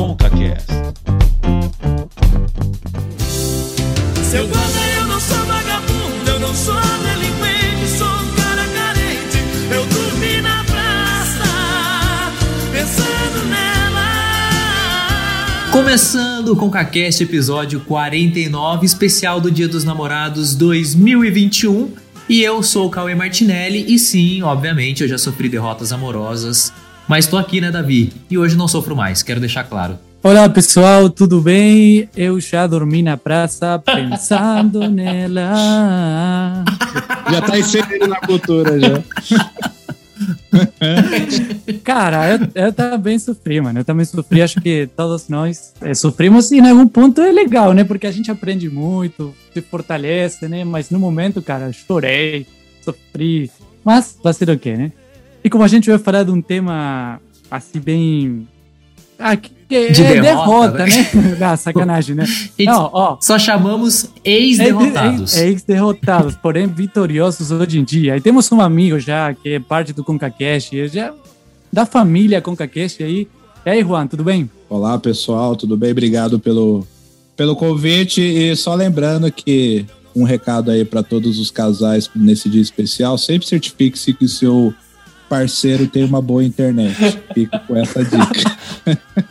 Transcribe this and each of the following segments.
ConcaCast. Seu guarda, eu não sou vagabundo, eu não sou delinquente, sou um cara carente. Eu dormi na praça, pensando nela. Começando com o CaCast, episódio 49, especial do Dia dos Namorados 2021. E eu sou o Cauê Martinelli, e sim, obviamente, eu já sofri derrotas amorosas. Mas tô aqui, né, Davi? E hoje não sofro mais, quero deixar claro. Olá pessoal, tudo bem? Eu já dormi na praça pensando nela. Já tá inserido na cultura já. Cara, eu, eu também sofri, mano. Eu também sofri. Acho que todos nós eh, sofrimos e em algum ponto é legal, né? Porque a gente aprende muito, se fortalece, né? Mas no momento, cara, chorei, sofri. Mas vai ser o quê, né? E como a gente vai falar de um tema assim bem. Ah, que, que De é derrota, derrota, né? ah, sacanagem, né? Não, ó. Só chamamos ex-derrotados. É, é, ex-derrotados, porém vitoriosos hoje em dia. E temos um amigo já que é parte do ConcaCast, já da família ConcaCast aí. E aí, Juan, tudo bem? Olá, pessoal, tudo bem? Obrigado pelo, pelo convite. E só lembrando que um recado aí para todos os casais nesse dia especial: sempre certifique-se que o seu parceiro tem uma boa internet. Fico com essa dica.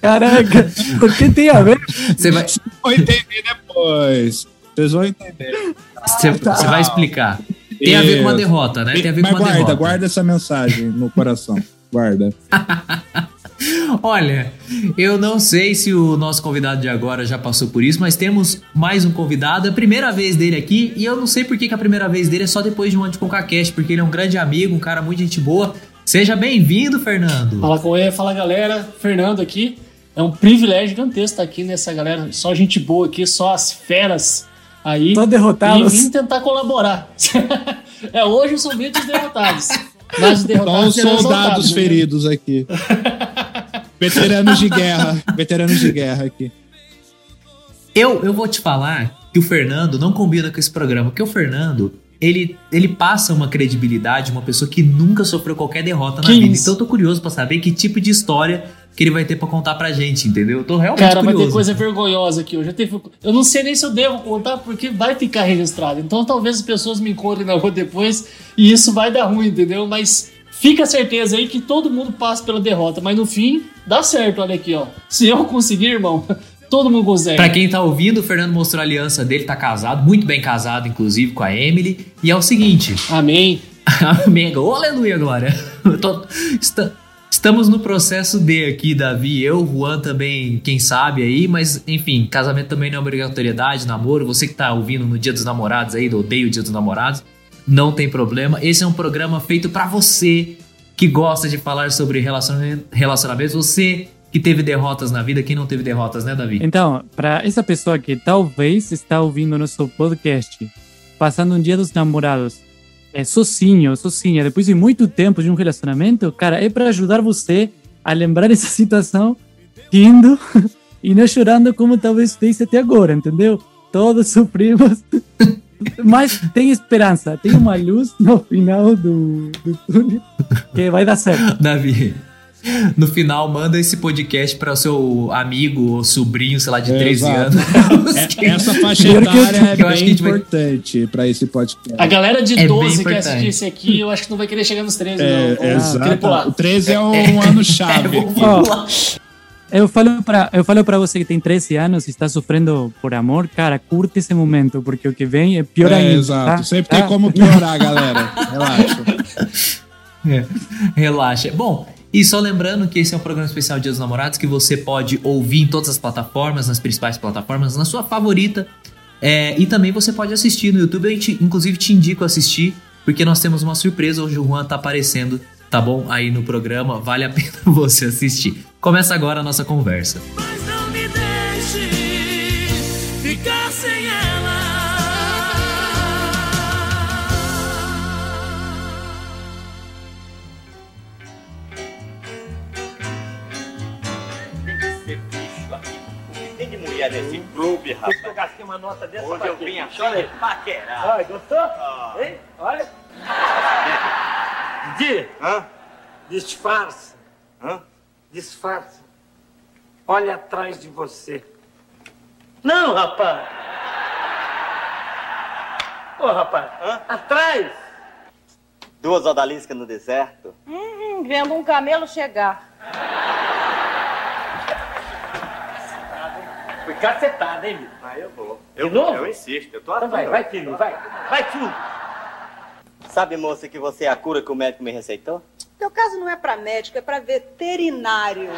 Caraca, por que tem a ver? Você vai, Vocês vão entender depois. Vocês vão entender. você, você vai explicar. Tem a ver com uma derrota, né? Tem a ver Mas com uma guarda, derrota. guarda essa mensagem no coração. Guarda. Olha, eu não sei se o nosso convidado de agora já passou por isso, mas temos mais um convidado. É a primeira vez dele aqui, e eu não sei por que, que a primeira vez dele é só depois de um ano de ConcaCast, porque ele é um grande amigo, um cara muito gente boa. Seja bem-vindo, Fernando. Fala com ele, fala galera, Fernando aqui. É um privilégio gigantesco estar aqui nessa galera, só gente boa aqui, só as feras aí. Tô derrotados. E vim tentar colaborar. é, hoje eu sou meio dos derrotados. Mas os Só soldados né? feridos aqui. Veteranos de guerra. Veteranos de guerra aqui. Eu, eu vou te falar que o Fernando não combina com esse programa, porque o Fernando, ele, ele passa uma credibilidade, uma pessoa que nunca sofreu qualquer derrota na Que vida. isso? Então eu tô curioso pra saber que tipo de história que ele vai ter pra contar pra gente, entendeu? Eu tô realmente Cara, vai curioso. ter coisa vergonhosa aqui. Eu, já teve... eu não sei nem se eu devo contar, porque vai ficar registrado. Então talvez as pessoas me encontrem na rua depois e isso vai dar ruim, entendeu? Mas fica a certeza aí que todo mundo passa pela derrota. Mas no fim, dá certo, olha aqui, ó. Se eu conseguir, irmão, todo mundo consegue. Pra quem tá ouvindo, o Fernando mostrou a aliança dele, tá casado, muito bem casado, inclusive, com a Emily. E é o seguinte. Amém. Amém. Oh, aleluia. Eu tô- está- estamos no processo D aqui, Davi. Eu, Juan também, quem sabe aí, mas enfim, casamento também não é obrigatoriedade, namoro. Você que tá ouvindo no Dia dos Namorados aí, Odeio o Dia dos Namorados, não tem problema. Esse é um programa feito pra você que gosta de falar sobre relaciona- relacionamentos. Você que teve derrotas na vida, quem não teve derrotas, né, Davi? Então, para essa pessoa que talvez está ouvindo nosso podcast, passando um dia dos namorados, é sozinho, sozinha, depois de muito tempo de um relacionamento, cara, é para ajudar você a lembrar essa situação, rindo e não chorando como talvez fez até agora, entendeu? Todos sofrimos, mas tem esperança, tem uma luz no final do, do túnel que vai dar certo. Davi, no final, manda esse podcast para o seu amigo ou sobrinho, sei lá, de 13 Exato. anos. É- essa faixa etária é que eu acho que a bem gente vai- importante pra esse podcast. A galera de É bem 12 que importante. assistir esse aqui, eu acho que não vai querer chegar nos 13, É, não. Querer exato. O 13 é um ano chave. Ó, eu falo para eu falo para você que tem 13 anos e está sofrendo por amor, cara, curte esse momento porque o que vem é pior É, ainda. exato. tá? Sempre Tá? tem como piorar, galera. Relaxa. É, Relaxa. Bom, e só lembrando que esse é um programa especial Dia dos Namorados que você pode ouvir em todas as plataformas, nas principais plataformas, na sua favorita. É, e também você pode assistir no YouTube. Eu, te- inclusive, te indico assistir, porque nós temos uma surpresa. Hoje o Juan tá aparecendo, tá bom? Aí no programa. Vale a pena você assistir. Começa agora a nossa conversa. Mas Tem de mulher nesse clube, rapaz. Eu gastei uma nota dessa Hoje eu vim aqui paquerar. Olha, gostou? Hein? Olha. Didi, Hã? disfarça. Hã? Disfarça. Olha atrás de você. Não, rapaz. Ô, rapaz, atrás. Duas odaliscas no deserto. Hum, vendo um camelo chegar. Fui cacetado, hein, Mito? Ah, eu vou. De Eu, novo? eu insisto, eu tô Então vai, vai, filho, vai. Vai, filho. Sabe, moça, que você é a cura que o médico me receitou? Teu caso não é pra médico, é pra veterinário.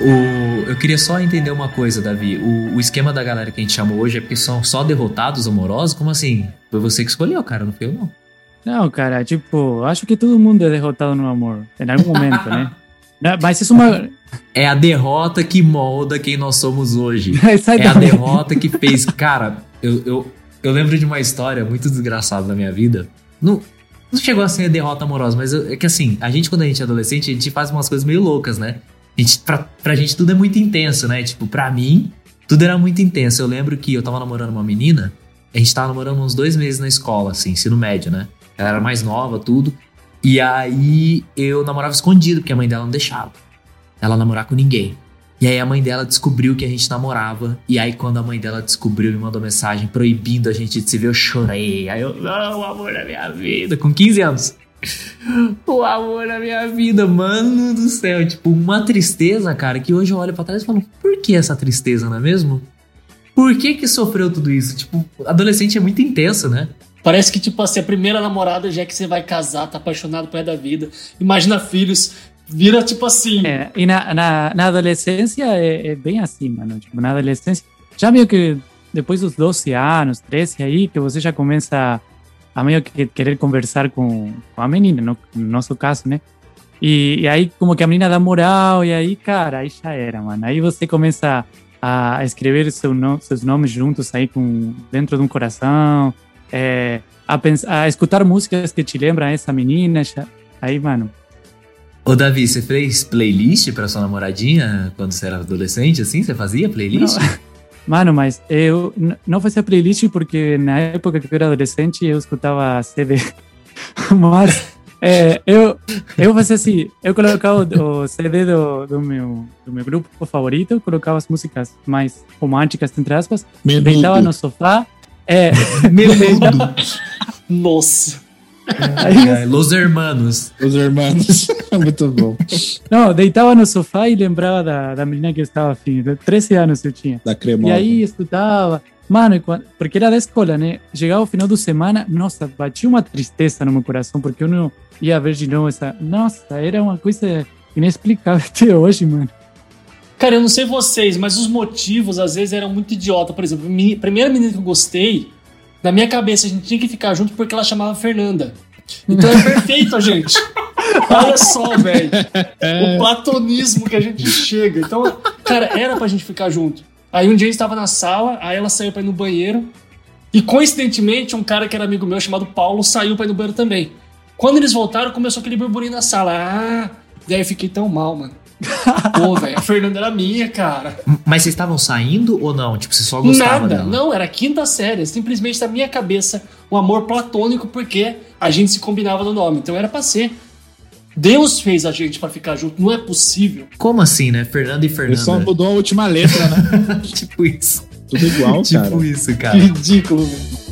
O, eu queria só entender uma coisa, Davi. O, o esquema da galera que a gente chamou hoje é porque são só derrotados amorosos? Como assim? Foi você que escolheu, cara, não foi eu, não. Não, cara, tipo, acho que todo mundo é derrotado no amor, em algum momento, né? Mas isso é uma. É a derrota que molda quem nós somos hoje. É a derrota que fez. Cara, eu, eu, eu lembro de uma história muito desgraçada da minha vida. Não, não chegou a ser derrota amorosa, mas eu- é que assim, a gente, quando a gente é adolescente, a gente faz umas coisas meio loucas, né? A gente, pra, pra gente tudo é muito intenso, né? Tipo, pra mim, tudo era muito intenso. Eu lembro que eu tava namorando uma menina, a gente tava namorando uns dois meses na escola, assim, ensino médio, né? Ela era mais nova, tudo. E aí eu namorava escondido, porque a mãe dela não deixava ela namorar com ninguém. E aí a mãe dela descobriu que a gente namorava. E aí quando a mãe dela descobriu, me mandou mensagem proibindo a gente de se ver, eu chorei. Aí eu, não, o amor da minha vida, com 15 anos. O amor da minha vida, mano do céu. Tipo, uma tristeza, cara, que hoje eu olho pra trás e falo, por que essa tristeza, não é mesmo? Por que que sofreu tudo isso? Tipo, adolescente é muito intenso, né? Parece que, tipo assim, a primeira namorada, já que você vai casar, tá apaixonado por da vida. Imagina filhos, vira tipo assim. É, e na, na, na adolescência é, é bem assim, mano. Tipo, na adolescência, já meio que depois dos 12 anos, 13 aí, que você já começa a, meio que querer conversar com, com a menina, no, no nosso caso, né? E, e aí, como que a menina dá moral, e aí, cara, aí já era, mano. Aí você começa a escrever seu no, seus nomes juntos aí com, dentro de um coração, é, a, pens- a escutar músicas que te lembram essa menina. aí, mano, Ô Davi, você fez playlist pra sua namoradinha quando você era adolescente, assim? Você fazia playlist? Mano, mas eu n- não fazia playlist porque na época que eu era adolescente eu escutava CD. mas é, eu, eu fazia assim, eu colocava o, o CD do, do, meu, do meu grupo favorito, colocava as músicas mais românticas, entre aspas, deitava no sofá, é, deitava, Nossa. aí, É, Los Hermanos. Os irmãos. Muito bom. não, deitava no sofá e lembrava da, da menina que eu estava afim, de 13 anos eu tinha. Da E cremosa. aí escutava. Mano, e porque era da escola, né? Chegava o final do semana, nossa, batia uma tristeza no meu coração, porque eu não ia ver de novo essa. Nossa, era uma coisa inexplicável até hoje, mano. Cara, eu não sei vocês, mas os motivos às vezes eram muito idiota. Por exemplo, a primeira menina que eu gostei, na minha cabeça a gente tinha que ficar junto porque ela chamava Fernanda. Então é perfeito, gente. Olha só, velho. O platonismo que a gente chega. Então, cara, era pra gente ficar junto. Aí um dia eu estava na sala, aí ela saiu pra ir no banheiro. E coincidentemente, um cara que era amigo meu chamado Paulo saiu pra ir no banheiro também. Quando eles voltaram, começou aquele burburinho na sala. Ah, daí eu fiquei tão mal, mano. Pô, velho, a Fernanda era minha, cara. Mas vocês estavam saindo ou não? Tipo, você só gostava Nada, dela? não, era quinta série. Simplesmente na minha cabeça, um amor platônico, porque a gente se combinava no nome. Então era pra ser. Deus fez a gente pra ficar junto, não é possível. Como assim, né? Fernanda e Ele só Fernanda. mudou a última letra, né? tipo isso. Tudo igual, cara. tipo isso, Que cara. ridículo, velho.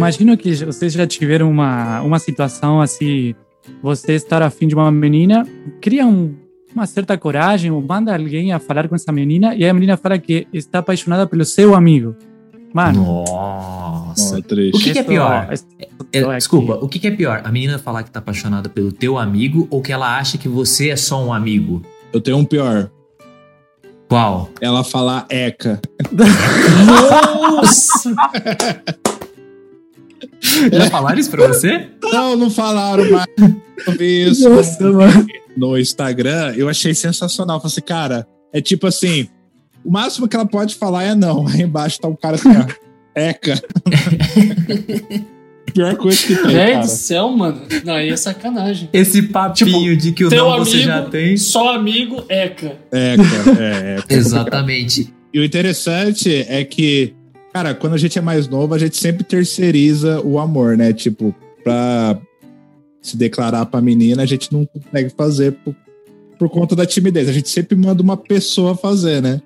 Imagino que vocês já tiveram uma, uma situação assim, você estar afim de uma menina, cria um- uma certa coragem, ou manda alguém a falar com essa menina, e a menina fala que está apaixonada pelo seu amigo. Mano, Nossa. Triste. O que, que é pior? isso- É, aqui. desculpa, o que, que é pior? A menina falar que tá apaixonada pelo teu amigo ou que ela acha que você é só um amigo? Eu tenho um pior. Qual? Ela falar eca. Nossa! Já falaram isso pra você? Não, não falaram mais. Eu vi isso Nossa, mano. no Instagram. Eu achei sensacional. Falei assim, cara, é tipo assim: o máximo que ela pode falar é não. Aí embaixo tá um cara assim, ó. Eca. Pior coisa que tem, Velho do céu, mano. Não, aí é sacanagem. Esse papinho de que o Teu não amigo, você já tem. só amigo, Eca. Eca, é, é. Exatamente. E o interessante é que, cara, quando a gente é mais novo, a gente sempre terceiriza o amor, né? Tipo, pra se declarar pra menina, a gente não consegue fazer por, por conta da timidez. A gente sempre manda uma pessoa fazer, né?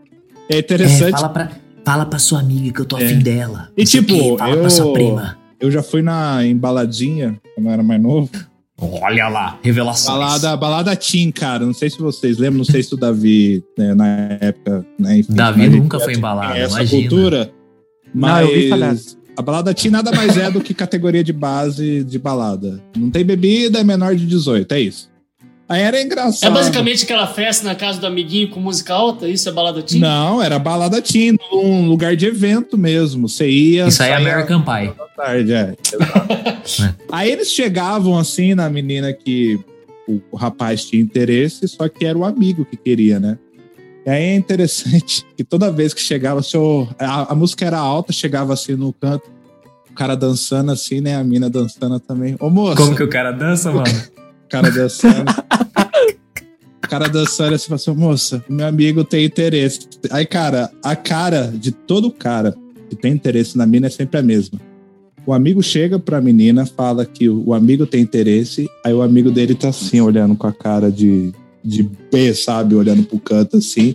É É, interessante. fala, pra, fala pra sua amiga que eu tô É. afim dela. E o tipo, fala eu- pra sua prima. Eu já fui na embaladinha, quando eu era mais novo. Olha lá, revelações. Balada, balada Tim, cara. Não sei se vocês lembram, não sei se o Davi, né, na época, né, enfim. Davi nunca foi embalado, essa imagina. Cultura. Não, Mas eu ouvi falar. a balada Tim nada mais é do que categoria de base de balada. Não tem bebida, é menor de 18, é isso. Aí era engraçado. É basicamente aquela festa na casa do amiguinho com música alta? Isso é balada teen? Não, era balada Tim, num lugar de evento mesmo. Você ia. Isso aí é American Pie. tarde, é. Aí eles chegavam assim na menina que o rapaz tinha interesse, só que era o amigo que queria, né? E aí é interessante que toda vez que chegava, o- a, a música era alta, chegava assim no canto, o cara dançando assim, né? A mina dançando também. Ô moça, Como que o cara dança, mano? o cara dançando. o cara dançando assim, assim, moça, meu amigo tem interesse. Aí, cara, a cara de todo cara que tem interesse na mina é sempre a mesma. O amigo chega pra menina, fala que o amigo tem interesse, aí o amigo dele tá assim, olhando com a cara de, de B, sabe? Olhando pro canto assim.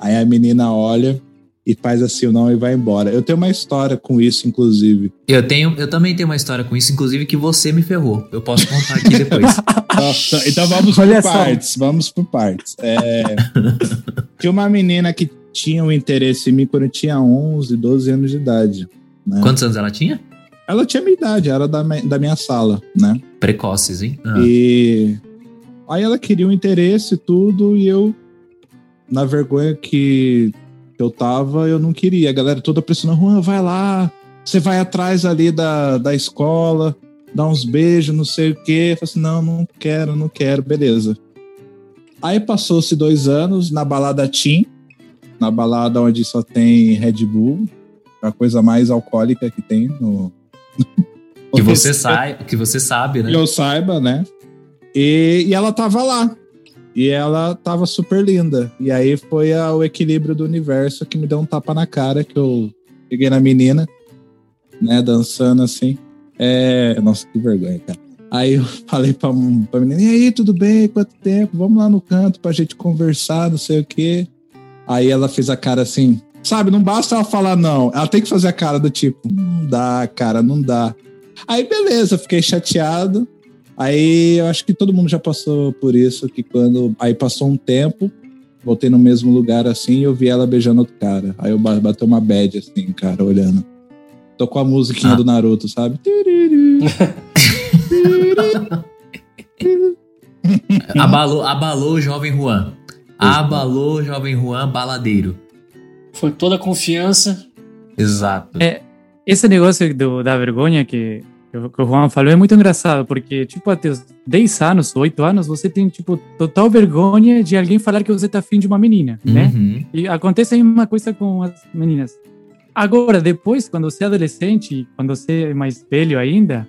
Aí a menina olha e faz assim o não e vai embora. Eu tenho uma história com isso, inclusive. Eu tenho, eu também tenho uma história com isso, inclusive que você me ferrou. Eu posso contar aqui depois. Nossa, então vamos Olha por só. partes, vamos por partes. É, tinha uma menina que tinha um interesse em mim quando eu tinha 11, 12 anos de idade. né? Quantos anos ela tinha? Ela tinha minha idade, era da, da minha sala, né? Precoces, hein? Ah. E aí ela queria um interesse e tudo, e eu, na vergonha que eu tava, eu não queria. A galera toda pressionando, Juan, vai lá, você vai atrás ali da, da escola, dá uns beijos, não sei o quê. Eu falei assim, não, não quero, não quero, beleza. Aí passou-se dois anos na balada Tim, na balada onde só tem Red Bull, a coisa mais alcoólica que tem no. Que você sai, que você sabe, né? que eu saiba, né? E, e ela tava lá. E ela tava super linda. E aí foi a- o equilíbrio do universo que me deu um tapa na cara, que eu peguei na menina, né, dançando assim. É... Nossa, que vergonha, cara. Aí eu falei pra, pra menina, e aí, tudo bem? Quanto tempo? Vamos lá no canto pra gente conversar, não sei o quê. Aí ela fez a cara assim, sabe, não basta ela falar não, ela tem que fazer a cara do tipo, não dá, cara, não dá. Aí beleza, fiquei chateado. Aí eu acho que todo mundo já passou por isso, que quando aí passou um tempo, voltei no mesmo lugar assim e eu vi ela beijando outro cara. Aí eu ba- bateu uma bad assim, cara, olhando. Tocou a musiquinha Ah. do Naruto, sabe? Abalou, abalou o jovem Juan. Abalou o jovem Juan baladeiro. Foi toda a confiança. Exato. É. Esse negócio do, da vergonha que o que o Juan falou é muito engraçado, porque, tipo, até os 10 anos, 8 anos, você tem, tipo, total vergonha de alguém falar que você tá afim de uma menina, né? Uhum. E acontece a mesma coisa com as meninas. Agora, depois, quando você é adolescente, quando você é mais velho ainda,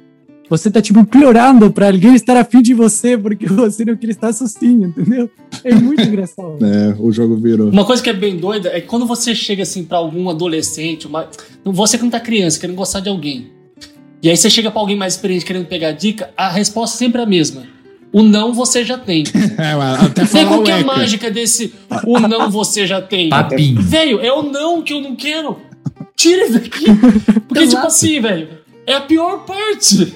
você tá, tipo, implorando pra alguém estar afim de você porque você não quer estar sozinho, entendeu? É muito engraçado. É, o jogo virou. Uma coisa que é bem doida é que quando você chega assim pra algum adolescente, uma... você que não tá criança, querendo gostar de alguém, e aí você chega pra alguém mais experiente querendo pegar dica, a resposta sempre é a mesma. O não você já tem. É, até Vê falar qual o que é a mágica desse o não você já tem. Papinho. Velho, é o não que eu não quero. Tira isso daqui. Porque, tipo assim, velho, é a pior parte.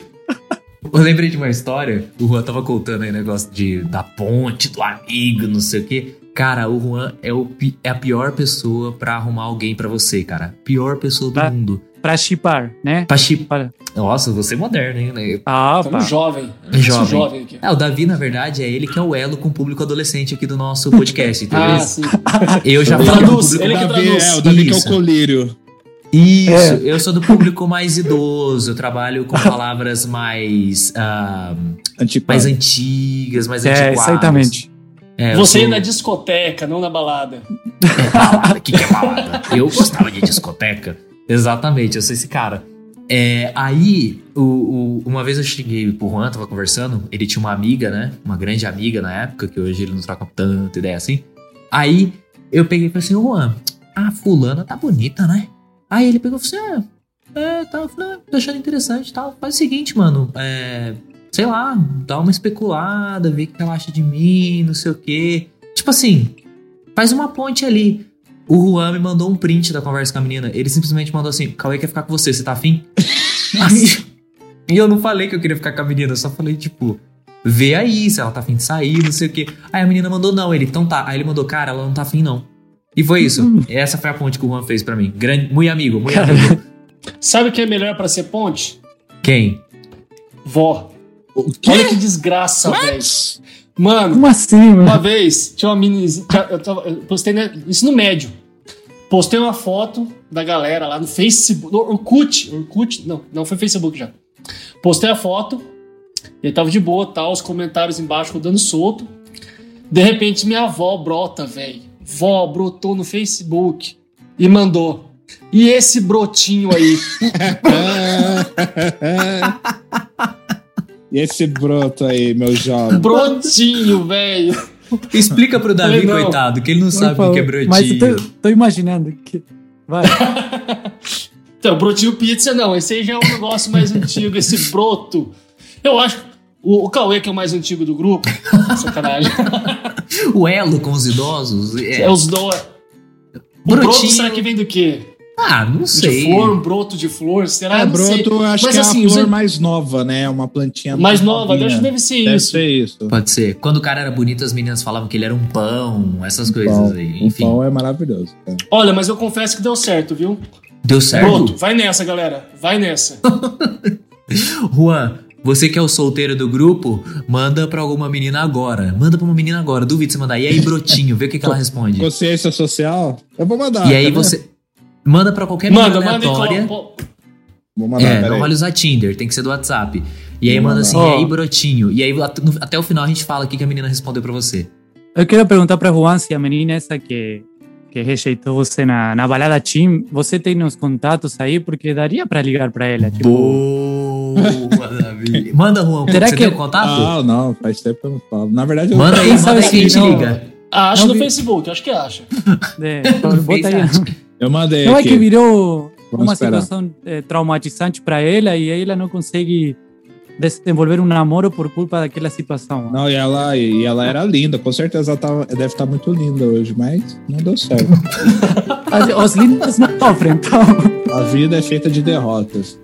Eu lembrei de uma história, o Juan tava contando aí o negócio de, da ponte, do amigo, não sei o quê. Cara, o Juan é, o, é a pior pessoa pra arrumar alguém pra você, cara. Pior pessoa do Tá. mundo. Pra chipar, né? Pra chip... Para. Nossa, você é moderno, hein? Ah, Tamo opa. jovem. É jovem. jovem aqui. É, o Davi, na verdade, é ele que é o elo com o público adolescente aqui do nosso podcast, entendeu? Ah, sim. Eu já Ele falo do traduz, público... ele que o Davi, traduz. é, o Davi que é o colírio. Isso, É. eu sou do público mais idoso, eu trabalho com palavras mais, ah, Antipado. mais antigas, mais É, antiquadas. exatamente. É, Você sou- ia na discoteca, não na balada. É balada, o que, que é balada? Eu gostava de discoteca. Exatamente, eu sou esse cara. É, aí, o, o- uma vez eu cheguei pro Juan, tava conversando, ele tinha uma amiga, né? Uma grande amiga na época, que hoje ele não troca tanto ideia assim. Aí, eu peguei e falei assim, Juan, a fulana tá bonita, né? Aí ele pegou e falou assim: ah, é, tá, ah, tô achando interessante e tal. Faz o seguinte, mano, é, sei lá, dá uma especulada, vê o que ela acha de mim, não sei o quê. Tipo assim, faz uma ponte ali. O Juan me mandou um print da conversa com a menina. Ele simplesmente mandou assim: Cauê quer ficar com você, você tá afim? Aí- e eu não falei que eu queria ficar com a menina, eu só falei, tipo, vê aí se ela tá afim de sair, não sei o quê. Aí a menina mandou não, ele, então tá. Aí ele mandou, cara, ela não tá afim não. E foi isso. Essa foi a ponte que o Juan fez pra mim. Grande, muito amigo, muito amigo. Sabe o que é melhor pra ser ponte? Quem? Vó. Olha que desgraça, velho. Mano, Como assim, mano? uma vez, tinha uma mini. Eu, tava- eu postei né, isso no médio. Postei uma foto da galera lá no Facebook. No Orkut. Orkut? Não, não foi Facebook já. Postei a foto. E aí tava de boa, tal, os comentários embaixo rodando solto. De repente minha avó brota, velho. Vó brotou no Facebook e mandou. E esse brotinho aí? E esse broto aí, meu jovem? Brotinho, velho. Explica pro Davi, não. coitado, que ele não Por sabe o que é brotinho. Mas eu tô, tô imaginando que. Vai. Então, brotinho pizza não, esse aí já é um negócio mais antigo, esse broto. Eu acho. O, o Cauê, que é o mais antigo do grupo. Sacanagem. O elo com os idosos. É. É os dois. O broto Brotinho. será que vem do quê? Ah, não De sei. flor, um broto de flor? Será? É, sei. broto, eu acho Mas que assim, é a os- flor mais nova, né? Uma plantinha Mais nova, novinha. acho que deve ser Deve isso. ser isso. Pode ser. Quando o cara era bonito, as meninas falavam que ele era um pão, essas coisas Pão. aí. O Enfim, pão é maravilhoso. cara. Olha, mas eu confesso que deu certo, viu? deu certo. Broto, vai nessa, galera. Vai nessa. Juan, você que é o solteiro do grupo, manda pra alguma menina agora. Manda pra uma menina agora. Duvido você mandar. E aí, brotinho, vê o que, que ela responde. Consciência social? Eu vou mandar. E aí você. Manda pra qualquer menina Manda, manda aleatória. Vou mandar, É, não vale usar Tinder, tem que ser do WhatsApp. E aí Vou manda mandar. assim, Ó. e aí, brotinho. E aí até o final a gente fala o que a menina respondeu pra você. Eu quero perguntar pra Juan se a menina essa que, que rejeitou você na, na balada Team, você tem uns contatos aí, porque daria pra ligar pra ela. Tipo, Boa, Davi. Manda, Juan, Será você que- tem o contato? Ah, não, faz tempo que eu não falo. Na verdade, eu Manda aí, manda sabe aí que a gente não- liga. Ah, acho no vi- Facebook, acho que acha. é, bota aí. Eu mandei Não é que virou Vamos uma esperar. situação eh, traumatizante pra ela e aí ela não consegue desenvolver um namoro por culpa daquela situação. Não, e ela, e ela era linda. Com certeza ela tava- deve estar muito linda hoje, mas não deu certo. As- Os lindos não sofrem, então. A vida é feita de derrotas.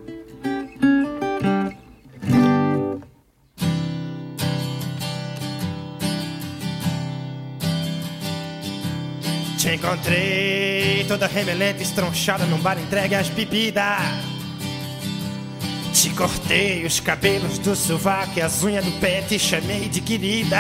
Te encontrei toda remelenta, estronchada num bar entregue às bebidas. Te cortei os cabelos do sovaco e as unhas do pé, te chamei de querida.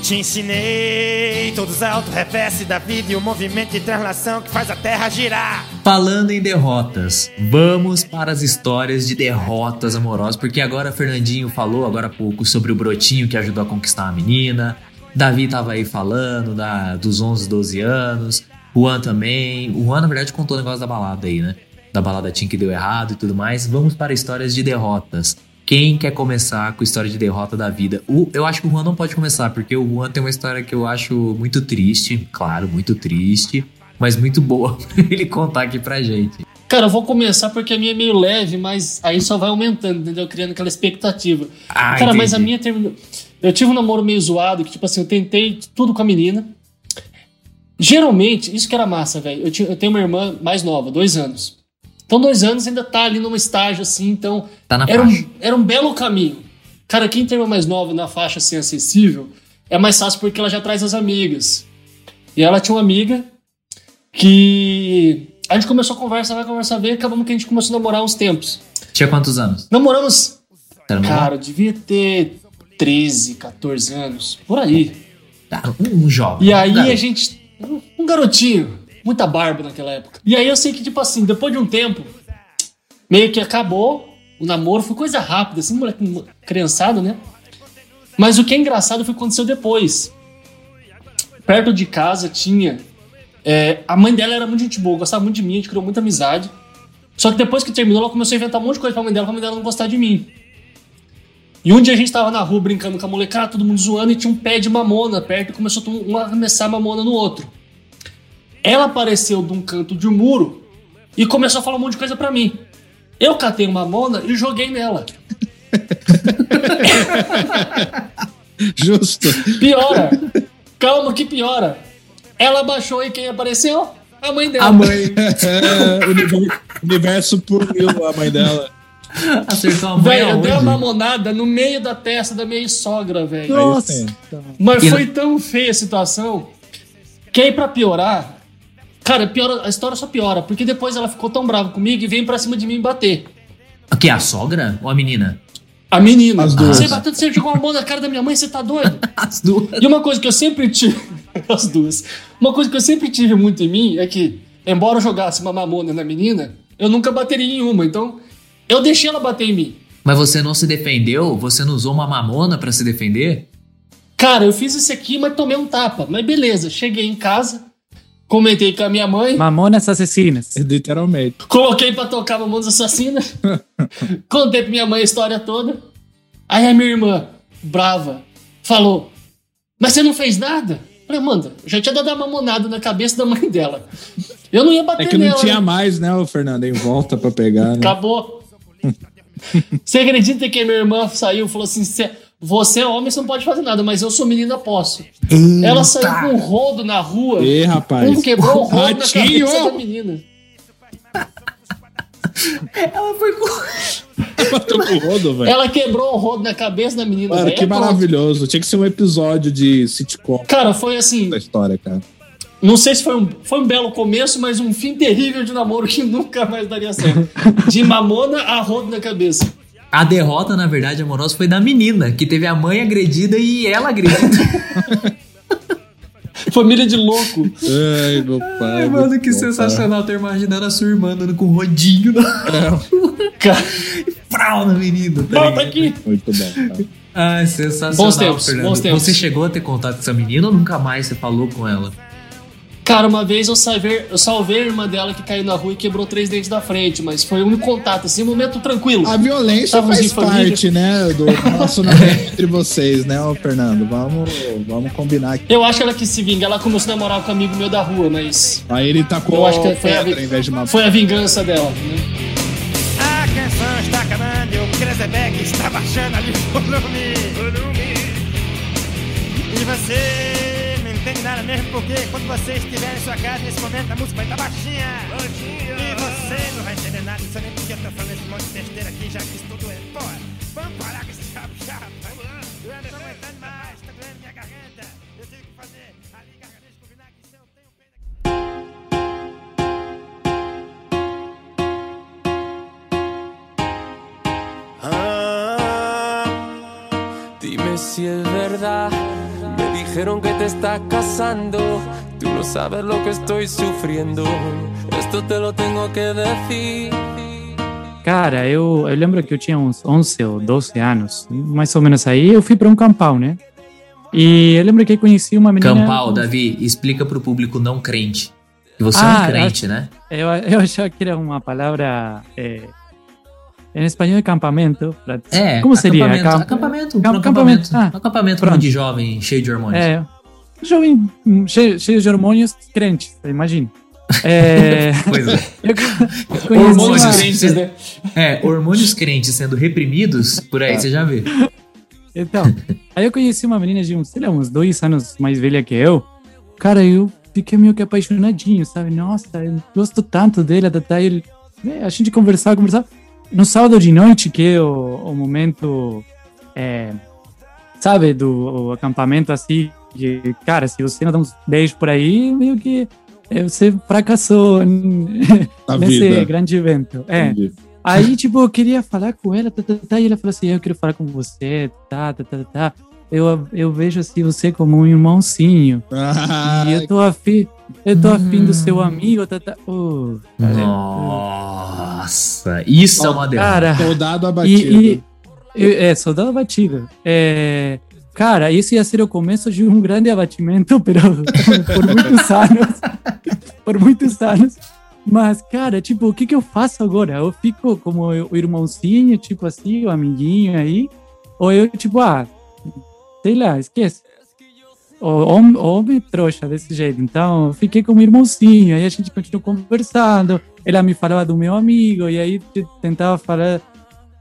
Te ensinei todos os altos reverse da vida e o movimento de translação que faz a terra girar. Falando em derrotas, vamos para as histórias de derrotas amorosas, porque agora Fernandinho falou agora há pouco sobre o brotinho que ajudou a conquistar a menina. Davi tava aí falando da, dos 11, 12 anos. Juan também. O Juan, na verdade, contou o negócio da balada aí, né? Da balada Tim que deu errado e tudo mais. Vamos para histórias de derrotas. Quem quer começar com história de derrota da vida? O, eu acho que o Juan não pode começar, porque o Juan tem uma história que eu acho muito triste, claro, muito triste, mas muito boa pra ele contar aqui pra gente. Cara, eu vou começar porque a minha é meio leve, mas aí só vai aumentando, entendeu? Criando aquela expectativa. Ah, Cara, mas a entendi. minha terminou. Eu tive um namoro meio zoado, que, tipo assim, eu tentei tudo com a menina. Geralmente, isso que era massa, velho. Eu, eu tenho uma irmã mais nova, dois anos. Então, dois anos ainda tá ali num estágio assim, então. Tá na era, faixa. um, era um belo caminho. Cara, quem tem uma mais nova na faixa assim acessível é mais fácil porque ela já traz as amigas. E ela tinha uma amiga que. A gente começou a conversar, vai conversar, ver, e acabamos que a gente começou a namorar uns tempos. Tinha quantos anos? Namoramos? Cara, eu devia ter 13, 14 anos, por aí. Ah, um, jovem. E aí a gente. Um- garotinho, muita barba naquela época. E aí eu sei que, tipo assim, depois de um tempo, meio que acabou o namoro, foi coisa rápida, assim, moleque criançado, né? Mas o que é engraçado foi o que aconteceu depois. Perto de casa tinha. é, a mãe dela era muito gente boa, gostava muito de mim, a gente criou muita amizade. Só que depois que terminou, ela começou a inventar um monte de coisa pra mãe dela, pra mãe dela não gostar de mim. E um dia a gente tava na rua brincando com a molecada, todo mundo zoando, e tinha um pé de mamona perto e começou um a arremessar mamona no outro. Ela apareceu de um canto de um muro e começou a falar um monte de coisa pra mim. Eu catei uma mona e joguei nela. Justo. Piora. Calma que piora. Ela baixou e quem apareceu? A mãe dela. A mãe o universo, o universo puniu a mãe dela. acertou a mãe Velho, eu dei aonde? uma mamonada no meio da testa da minha sogra, velho. Nossa. Mas foi tão feia a situação que aí pra piorar, cara, piora, a história só piora, porque depois ela ficou tão brava comigo e veio pra cima de mim bater. O que? A sogra ou a menina? A menina. As duas. Você bateu, você jogou uma mão na cara da minha mãe, você tá doido? As duas. E uma coisa que eu sempre tive. As duas. Uma coisa que eu sempre tive muito em mim é que, embora eu jogasse uma mamona na menina, eu nunca bateria em uma. Então, eu deixei ela bater em mim. Mas você não se defendeu? Você não usou uma mamona pra se defender? Cara, eu fiz isso aqui, mas tomei um tapa. Mas beleza, cheguei em casa, comentei com a minha mãe, Mamonas assassinas. Literalmente. coloquei pra tocar Mamonas Assassinas, contei pra minha mãe a história toda. Aí a minha irmã, brava, falou: Mas você não fez nada? Eu Falei, Amanda, eu já tinha dado uma mamonada na cabeça da mãe dela. Eu não ia bater É que não nela. tinha né? mais, né, o Fernando, em volta pra pegar, né? Acabou. Você acredita que a minha irmã saiu e falou assim: "Cê- Você é homem, você não pode fazer nada, mas eu sou menina, posso. Ela saiu com um rodo na rua. Ê, rapaz. Um quebrou o rodo na Ratinho! cabeça da menina. Ela foi com. Bateu com o rodo, velho. Ela quebrou o rodo na cabeça da menina. Cara, velho. que É maravilhoso. Tinha que ser um episódio de sitcom Cara, foi assim. da história, cara. Não sei se foi um, foi um belo começo, mas um fim terrível de namoro que nunca mais daria certo. De mamona a rodo na cabeça. A derrota, na verdade, amorosa foi da menina, que teve a mãe agredida e ela agredida. Família de louco. Ai, meu pai. Ai, mano, que sensacional ter imaginando a sua irmã andando com um rodinho na Cara, frau na menina. Tá volta ligado? aqui. Muito bom, cara. Ai, sensacional, Bons tempos, Fernando. bons tempos. Você chegou a ter contato com essa menina ou nunca mais você falou com ela? Cara, uma vez eu salvei, eu salvei a irmã dela que caiu na rua e quebrou três dentes da frente, mas foi um contato, assim, um momento tranquilo. A violência faz parte, né, do relacionamento entre vocês, né, ô Fernando? Vamos, vamos combinar aqui. Eu acho que ela quis se vingar, ela começou a namorar com um amigo meu da rua, mas Aí ele tacou eu acho que foi a, pedra em vez de uma... foi a vingança dela. né? A canção está acabando e o Krezebeck está baixando ali o volume. E você mesmo porque quando você estiver em sua casa nesse momento a música vai estar baixinha. E você não vai entender nada, não sei nem porque eu tô falando esse monte de besteira aqui, já que isso tudo é. Pô, vamos parar com esse chapa chapa. Eu não tô aguentando mais, tá doendo minha garganta. Eu tenho que fazer ali garganta com vinagre, se eu tenho pena. Dime si es verdad. Dijeron que te estás casando. Tú no sabes lo que estoy sufriendo. Esto te lo tengo que decir. Cara, eu, eu lembro que eu tinha uns 11 ou 12 anos, mais ou menos aí, eu fui para um campal, né? E eu lembro que eu conheci uma menina... Campal, Davi, explica pro público não crente. Que você é Ah, um crente, né? Eu, eu achava que era uma palavra... É, em espanhol é campamento. pra- É, Como seria? Acampamento, Acamp- acampamento, Cam- pro acampamento. acampamento, ah, acampamento pronto. de jovem, cheio de hormônios. É, jovem hum, cheio, cheio de hormônios crentes, imagina. É, Pois é. Hormônios uma- crentes, né? É, hormônios crentes sendo reprimidos, por aí você já vê. Então, aí eu conheci uma menina de uns, sei lá, uns dois anos mais velha que eu. Cara, eu fiquei meio que apaixonadinho, sabe? Nossa, eu gosto tanto dele, tá, ele, é, a gente conversava, conversava. No sábado de noite, que é o, o momento, é, sabe, do acampamento assim, que, cara, se você não dá uns beijos por aí, meio que é, você fracassou nesse vida. grande evento. É. Entendi. Aí, tipo, eu queria falar com ela, tá, tá, tá, e ela falou assim: Eu quero falar com você, tá, tá, tá, tá. Eu, eu vejo assim você como um irmãozinho. Ah, e eu tô afim, eu tô afim do seu amigo, tá, tá. Oh, Nossa, isso é uma derrota. cara, soldado abatido. e- e- é, soldado abatido. É, cara, isso ia ser o começo de um grande abatimento, pero por muitos anos. por muitos anos. Mas, cara, tipo, o que que eu faço agora? Eu fico como o irmãozinho, tipo assim, o amiguinho aí? Ou eu, tipo, ah, sei lá, esquece. O hom- homem trouxa desse jeito. Então, fiquei com o irmãozinho, aí a gente continuou conversando. Ela me falava do meu amigo, e aí tentava falar,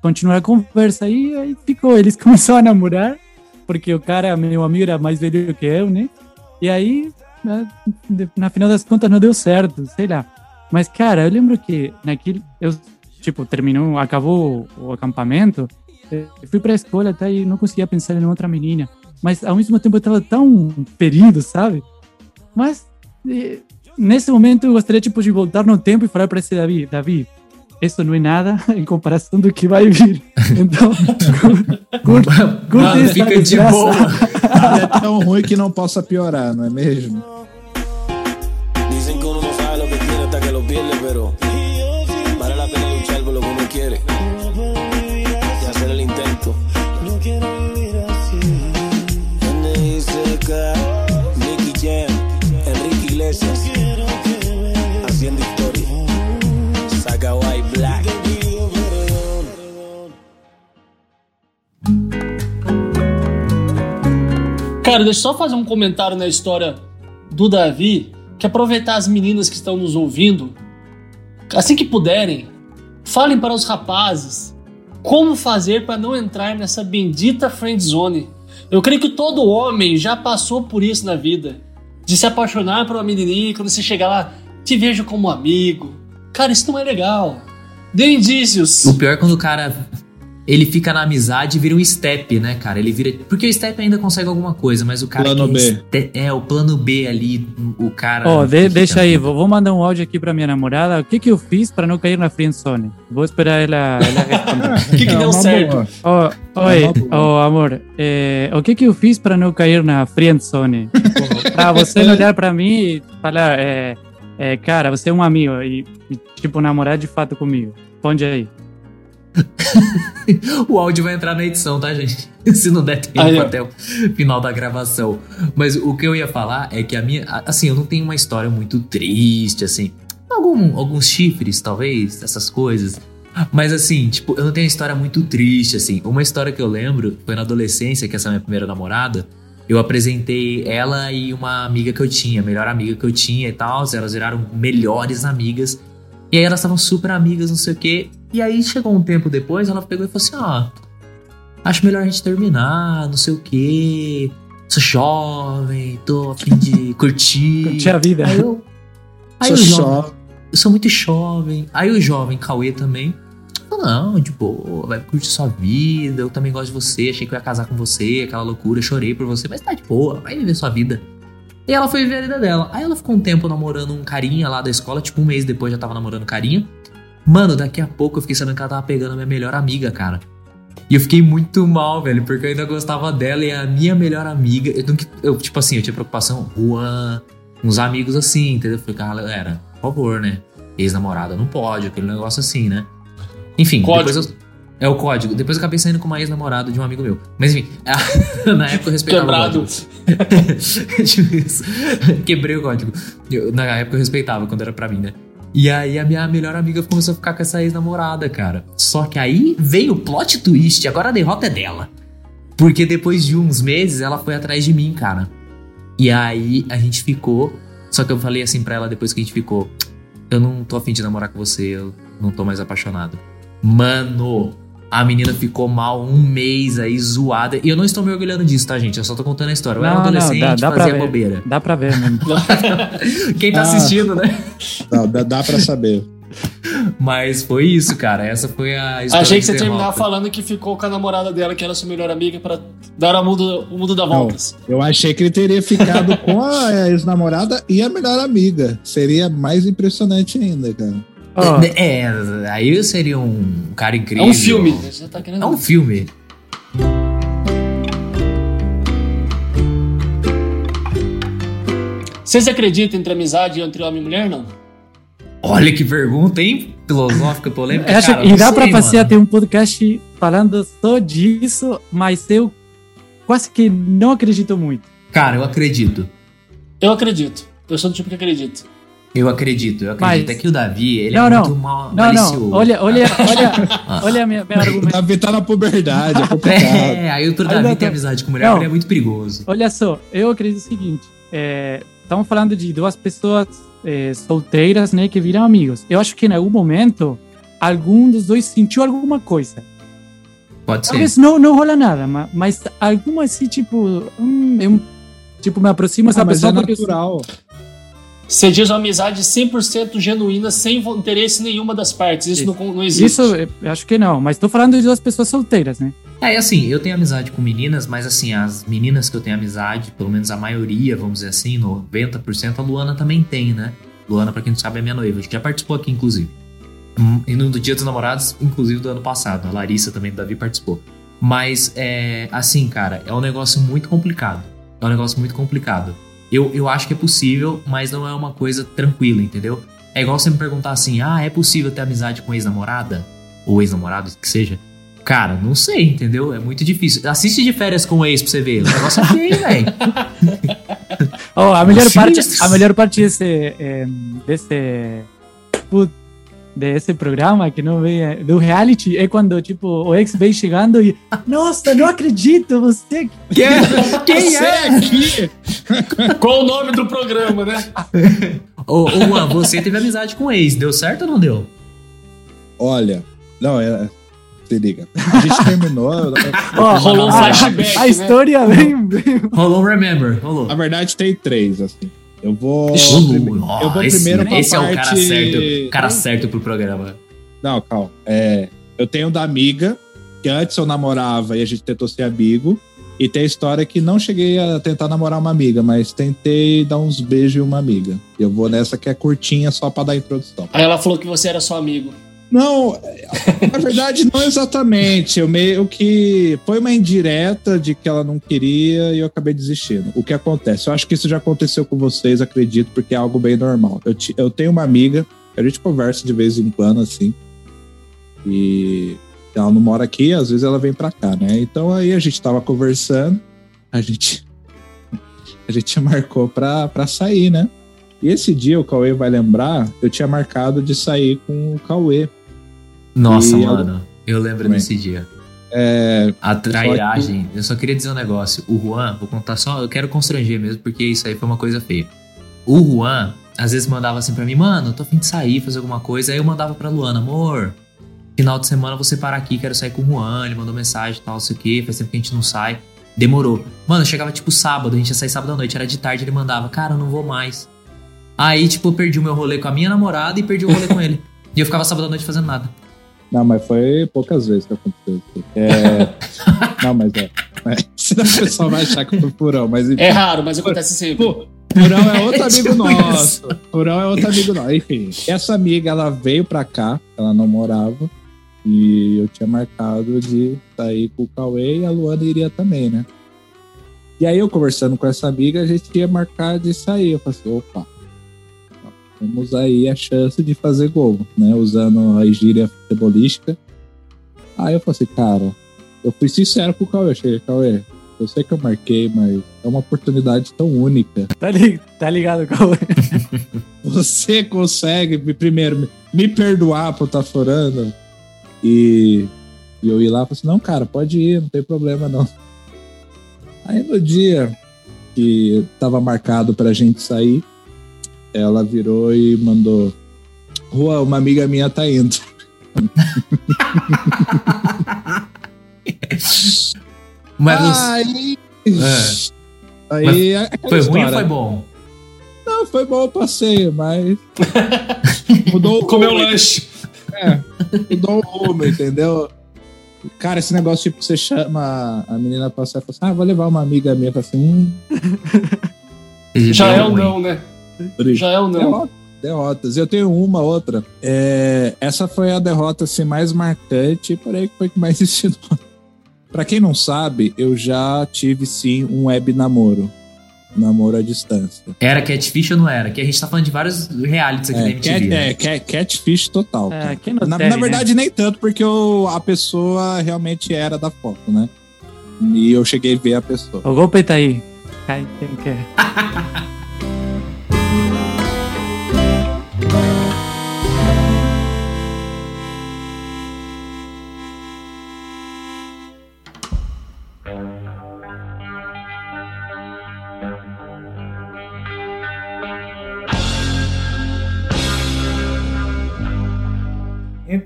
continuar a conversa. E aí ficou, eles começaram a namorar, porque o cara, meu amigo, era mais velho que eu, né? E aí, na, na final das contas, não deu certo, sei lá. Mas, cara, eu lembro que naquele. Eu, tipo, terminou, acabou o acampamento, eu fui pra escola até e não conseguia pensar em outra menina. Mas ao mesmo tempo eu tava tão ferido, sabe? Mas eh, nesse momento eu gostaria tipo, de voltar no tempo e falar para esse Davi: Davi, isso não é nada em comparação do que vai vir. Então, curte, curte essa fica de boa. Nada é tão ruim que não possa piorar, não é mesmo? Dicen que uno no sabe lo que tiene hasta que lo pierde, pero Cara, deixa eu só fazer um comentário na história do Davi, que aproveitar as meninas que estão nos ouvindo, assim que puderem, falem para os rapazes como fazer para não entrar nessa bendita friend zone. Eu creio que todo homem já passou por isso na vida, de se apaixonar por uma menininha e quando você chegar lá, te vejo como amigo. Cara, isso não é legal. Dê indícios. O pior é quando o cara. Ele fica na amizade e vira um step, né, cara? Ele vira. Porque o step ainda consegue alguma coisa, mas o cara. Plano que B. este- É, o plano B ali, o cara. Ó, de- fica- deixa aí, vou, vou mandar um áudio aqui pra minha namorada. O que que eu fiz pra não cair na friendzone? Vou esperar ela, ela responder. O que, que É deu certo? Ó, É oi, ó, amor, é, o que que eu fiz pra não cair na friendzone? Pra você não olhar pra mim e falar, é, é, cara, você é um amigo e, e, tipo, namorar de fato comigo. Responde aí. O áudio vai entrar na edição, tá, gente? Se não der tempo Aí, até o final da gravação. Mas o que eu ia falar é que a minha. Assim, eu não tenho uma história muito triste, assim. Algum, alguns chifres, talvez, essas coisas. Mas assim, tipo, eu não tenho uma história muito triste, assim. Uma história que eu lembro foi na adolescência, que essa minha primeira namorada. Eu apresentei ela e uma amiga que eu tinha, a melhor amiga que eu tinha e tal. Elas viraram melhores amigas. E aí elas estavam super amigas, não sei o quê. E aí chegou um tempo depois, ela pegou e falou assim: ó, acho melhor a gente terminar, não sei o quê. Sou jovem, tô a fim de curtir. Curtir a vida. Aí eu. Aí Sou o jovem, eu sou muito jovem. Aí o jovem Cauê também. Não, de boa, vai curtir sua vida. Eu também gosto de você. Achei que eu ia casar com você, aquela loucura. Chorei por você, mas tá de boa, vai viver sua vida. E ela foi viver a vida dela. Aí ela ficou um tempo namorando um carinha lá da escola, tipo um mês depois já tava namorando carinha. Mano, daqui a pouco eu fiquei sabendo que ela tava pegando a minha melhor amiga, cara. E eu fiquei muito mal, velho, porque eu ainda gostava dela e a minha melhor amiga. Eu, eu, tipo assim, eu tinha preocupação, Juan, uns amigos assim, entendeu? Eu falei, cara, galera, por favor, né? Ex-namorada não pode, aquele negócio assim, né? Enfim, Código. depois eu. É o código. Depois eu acabei saindo com uma ex-namorada de um amigo meu. Mas enfim, na época eu respeitava o Quebrado. código. Tipo. Quebrei o código. Eu- na época eu respeitava quando era pra mim, né? E aí a minha melhor amiga começou a ficar com essa ex-namorada, cara. Só que aí veio o plot twist, agora a derrota é dela. Porque depois de uns meses ela foi atrás de mim, cara. E aí a gente ficou. Só que eu falei assim pra ela depois que a gente ficou: Eu não tô afim de namorar com você, eu não tô mais apaixonado. Mano, a menina ficou mal um mês aí, zoada. E eu não estou me orgulhando disso, tá, gente? Eu só tô contando a história. Eu era um Não, não, adolescente, dá- dá pra fazia ver. bobeira. Dá pra ver mesmo. Quem tá Ah. assistindo, né? Dá, dá, dá pra saber. Mas foi isso, cara. Essa foi a história. Achei que você terminar falando que ficou com a namorada dela, que era sua melhor amiga, pra dar o mundo, o mundo da voltas. Eu achei que ele teria ficado com a ex-namorada e a melhor amiga. Seria mais impressionante ainda, cara. Ó, É, é, aí eu seria um cara É incrível. um filme. Você tá. É um filme. Vocês acreditam entre amizade entre homem e mulher, não? Olha que pergunta, hein? Filosófica, polêmica. acho, cara, e não dá pra mano. até um podcast falando só disso, mas eu quase que não acredito muito. Cara, eu acredito. Eu acredito. Eu sou do tipo que acredito. Eu acredito, eu acredito. Mas- É que o Davi, ele não, é não. muito mal, não, malicioso. não. Olha, olha, olha, Ah. olha a minha, minha O argumento. Davi tá na puberdade, é. É, aí o Davi tá- tem amizade com mulher, Não. é muito perigoso. Olha só, eu acredito o seguinte: é, estamos falando de duas pessoas é, solteiras, né, que viram amigos. Eu acho que em algum momento algum dos dois sentiu alguma coisa. Pode ser. Talvez não, não rola nada, ma- mas alguma assim, tipo, hum, eu, tipo, me aproximo dessa Ah, mas pessoa é porque eu- natural. Você diz uma amizade 100% genuína, sem interesse nenhuma das partes. Isso, não, não existe. Isso, eu acho que não, mas tô falando de duas pessoas solteiras, né? É, e assim, eu tenho amizade com meninas, mas assim, as meninas que eu tenho amizade, pelo menos a maioria, vamos dizer assim, 90%, a Luana também tem, né? Luana, pra quem não sabe, é minha noiva. A gente já participou aqui, inclusive. E no Dia dos Namorados, inclusive do ano passado. A Larissa também, do Davi, participou. Mas, é, assim, cara, é um negócio muito complicado. É um negócio muito complicado. Eu, eu acho que é possível, mas não é uma coisa tranquila, entendeu? É igual você me perguntar assim: ah, é possível ter amizade com ex-namorada? Ou ex-namorado, que seja. Cara, não sei, entendeu? É muito difícil. Assiste de férias com o ex pra você ver. O negócio é feio, velho. Oh, a melhor parte, a melhor parte desse, eh, desse, put- desse programa que não vem eh, do reality é quando tipo o ex vem chegando e nossa, não acredito, você Quem Você é? aqui? Qual o nome do programa, né? Ô, ô, Juan, você teve amizade com o ex. Deu certo ou não deu? Olha, não, é. Se liga. A gente terminou. eu- Ó, rolou um a- flashback, A, né? história vem, vem- Rolou um Remember. Rolou. Na verdade, tem três, assim. Eu vou. Ixi, prime- ó, eu vou esse, primeiro pra esse é o cara parte- certo, o cara certo pro programa. Não, calma. É, eu tenho da amiga, que antes eu namorava e a gente tentou ser amigo. E tem a história que não cheguei a tentar namorar uma amiga, mas tentei dar uns beijos em uma amiga. Eu vou nessa que é curtinha só pra dar introdução. Aí ela falou que você era só amigo. Não, na verdade, não exatamente. Eu meio que. Foi uma indireta de que ela não queria e eu acabei desistindo. O que acontece? Eu acho que isso já aconteceu com vocês, acredito, porque é algo bem normal. Eu, ti- eu tenho uma amiga, a gente conversa de vez em quando, assim. E ela não mora aqui, às vezes ela vem pra cá, né? Então aí a gente tava conversando, a gente. A gente marcou pra, pra sair, né? E esse dia, o Cauê vai lembrar, eu tinha marcado de sair com o Cauê. Nossa, E mano. Eu lembro Como é? desse dia. É, A trairagem. Eu só queria dizer um negócio. O Juan, vou contar só. Eu quero constranger mesmo, porque isso aí foi uma coisa feia. O Juan, às vezes mandava assim pra mim, mano, eu tô afim de sair, fazer alguma coisa. Aí eu mandava pra Luana, amor, final de semana você para aqui, quero sair com o Juan. Ele mandou mensagem e tal, sei o quê, faz tempo que a gente não sai. Demorou. Mano, chegava tipo sábado, a gente ia sair sábado à noite, era de tarde, ele mandava, cara, eu não vou mais. Aí, tipo, eu perdi o meu rolê com a minha namorada e perdi o rolê com ele. E eu ficava sábado à noite fazendo nada. Não, mas foi poucas vezes que aconteceu isso. É... não, mas é. Senão o pessoal vai achar que foi furão, mas enfim. É raro, mas acontece sempre. Pô, Furão é outro É amigo nosso. Furão é outro amigo nosso. Enfim, essa amiga, ela veio pra cá, ela não morava. E eu tinha marcado de sair com o Cauê e a Luana iria também, né? E aí eu conversando com essa amiga, a gente ia marcar de sair. Eu falei assim, opa, temos aí a chance de fazer gol, né? Usando a gíria futebolística. Aí eu falei assim, cara, eu fui sincero com o Cauê. Eu cheguei, Cauê, eu sei que eu marquei, mas é uma oportunidade tão única. Tá, li- tá ligado, Cauê? Você consegue, me- primeiro, me, perdoar por estar furando? E, e eu ir lá e falei assim, não, cara, pode ir, não tem problema não. Aí no dia que tava marcado pra gente sair, ela virou e mandou: Rua, uma amiga minha tá indo. Mas você- Aí. É. Aí, aquela foi ruim ou foi bom? Não, foi bom o passeio, mas. Mudou o Comeu lanche. É, mudou o rumo, entendeu? Cara, esse negócio, tipo, você chama a menina pra sair e fala assim: ah, vou levar uma amiga minha. Fala assim: hum, Já é ou ruim. não, né? Já é ou não. derrota, derrotas. Eu tenho uma outra. É, essa foi a derrota assim, mais marcante, porém que foi que mais ensinou. Pra quem não sabe, eu já tive sim um web namoro. Namoro à distância. Era catfish ou não era? Que a gente tá falando de vários realities aqui da É, MTV. cat, né? é, cat- catfish total. É, cara. quem não na, deve, na né? verdade, nem tanto, porque eu- a pessoa realmente era da foto, né? E eu cheguei a ver a pessoa. O golpe tá aí. Cai quem quer.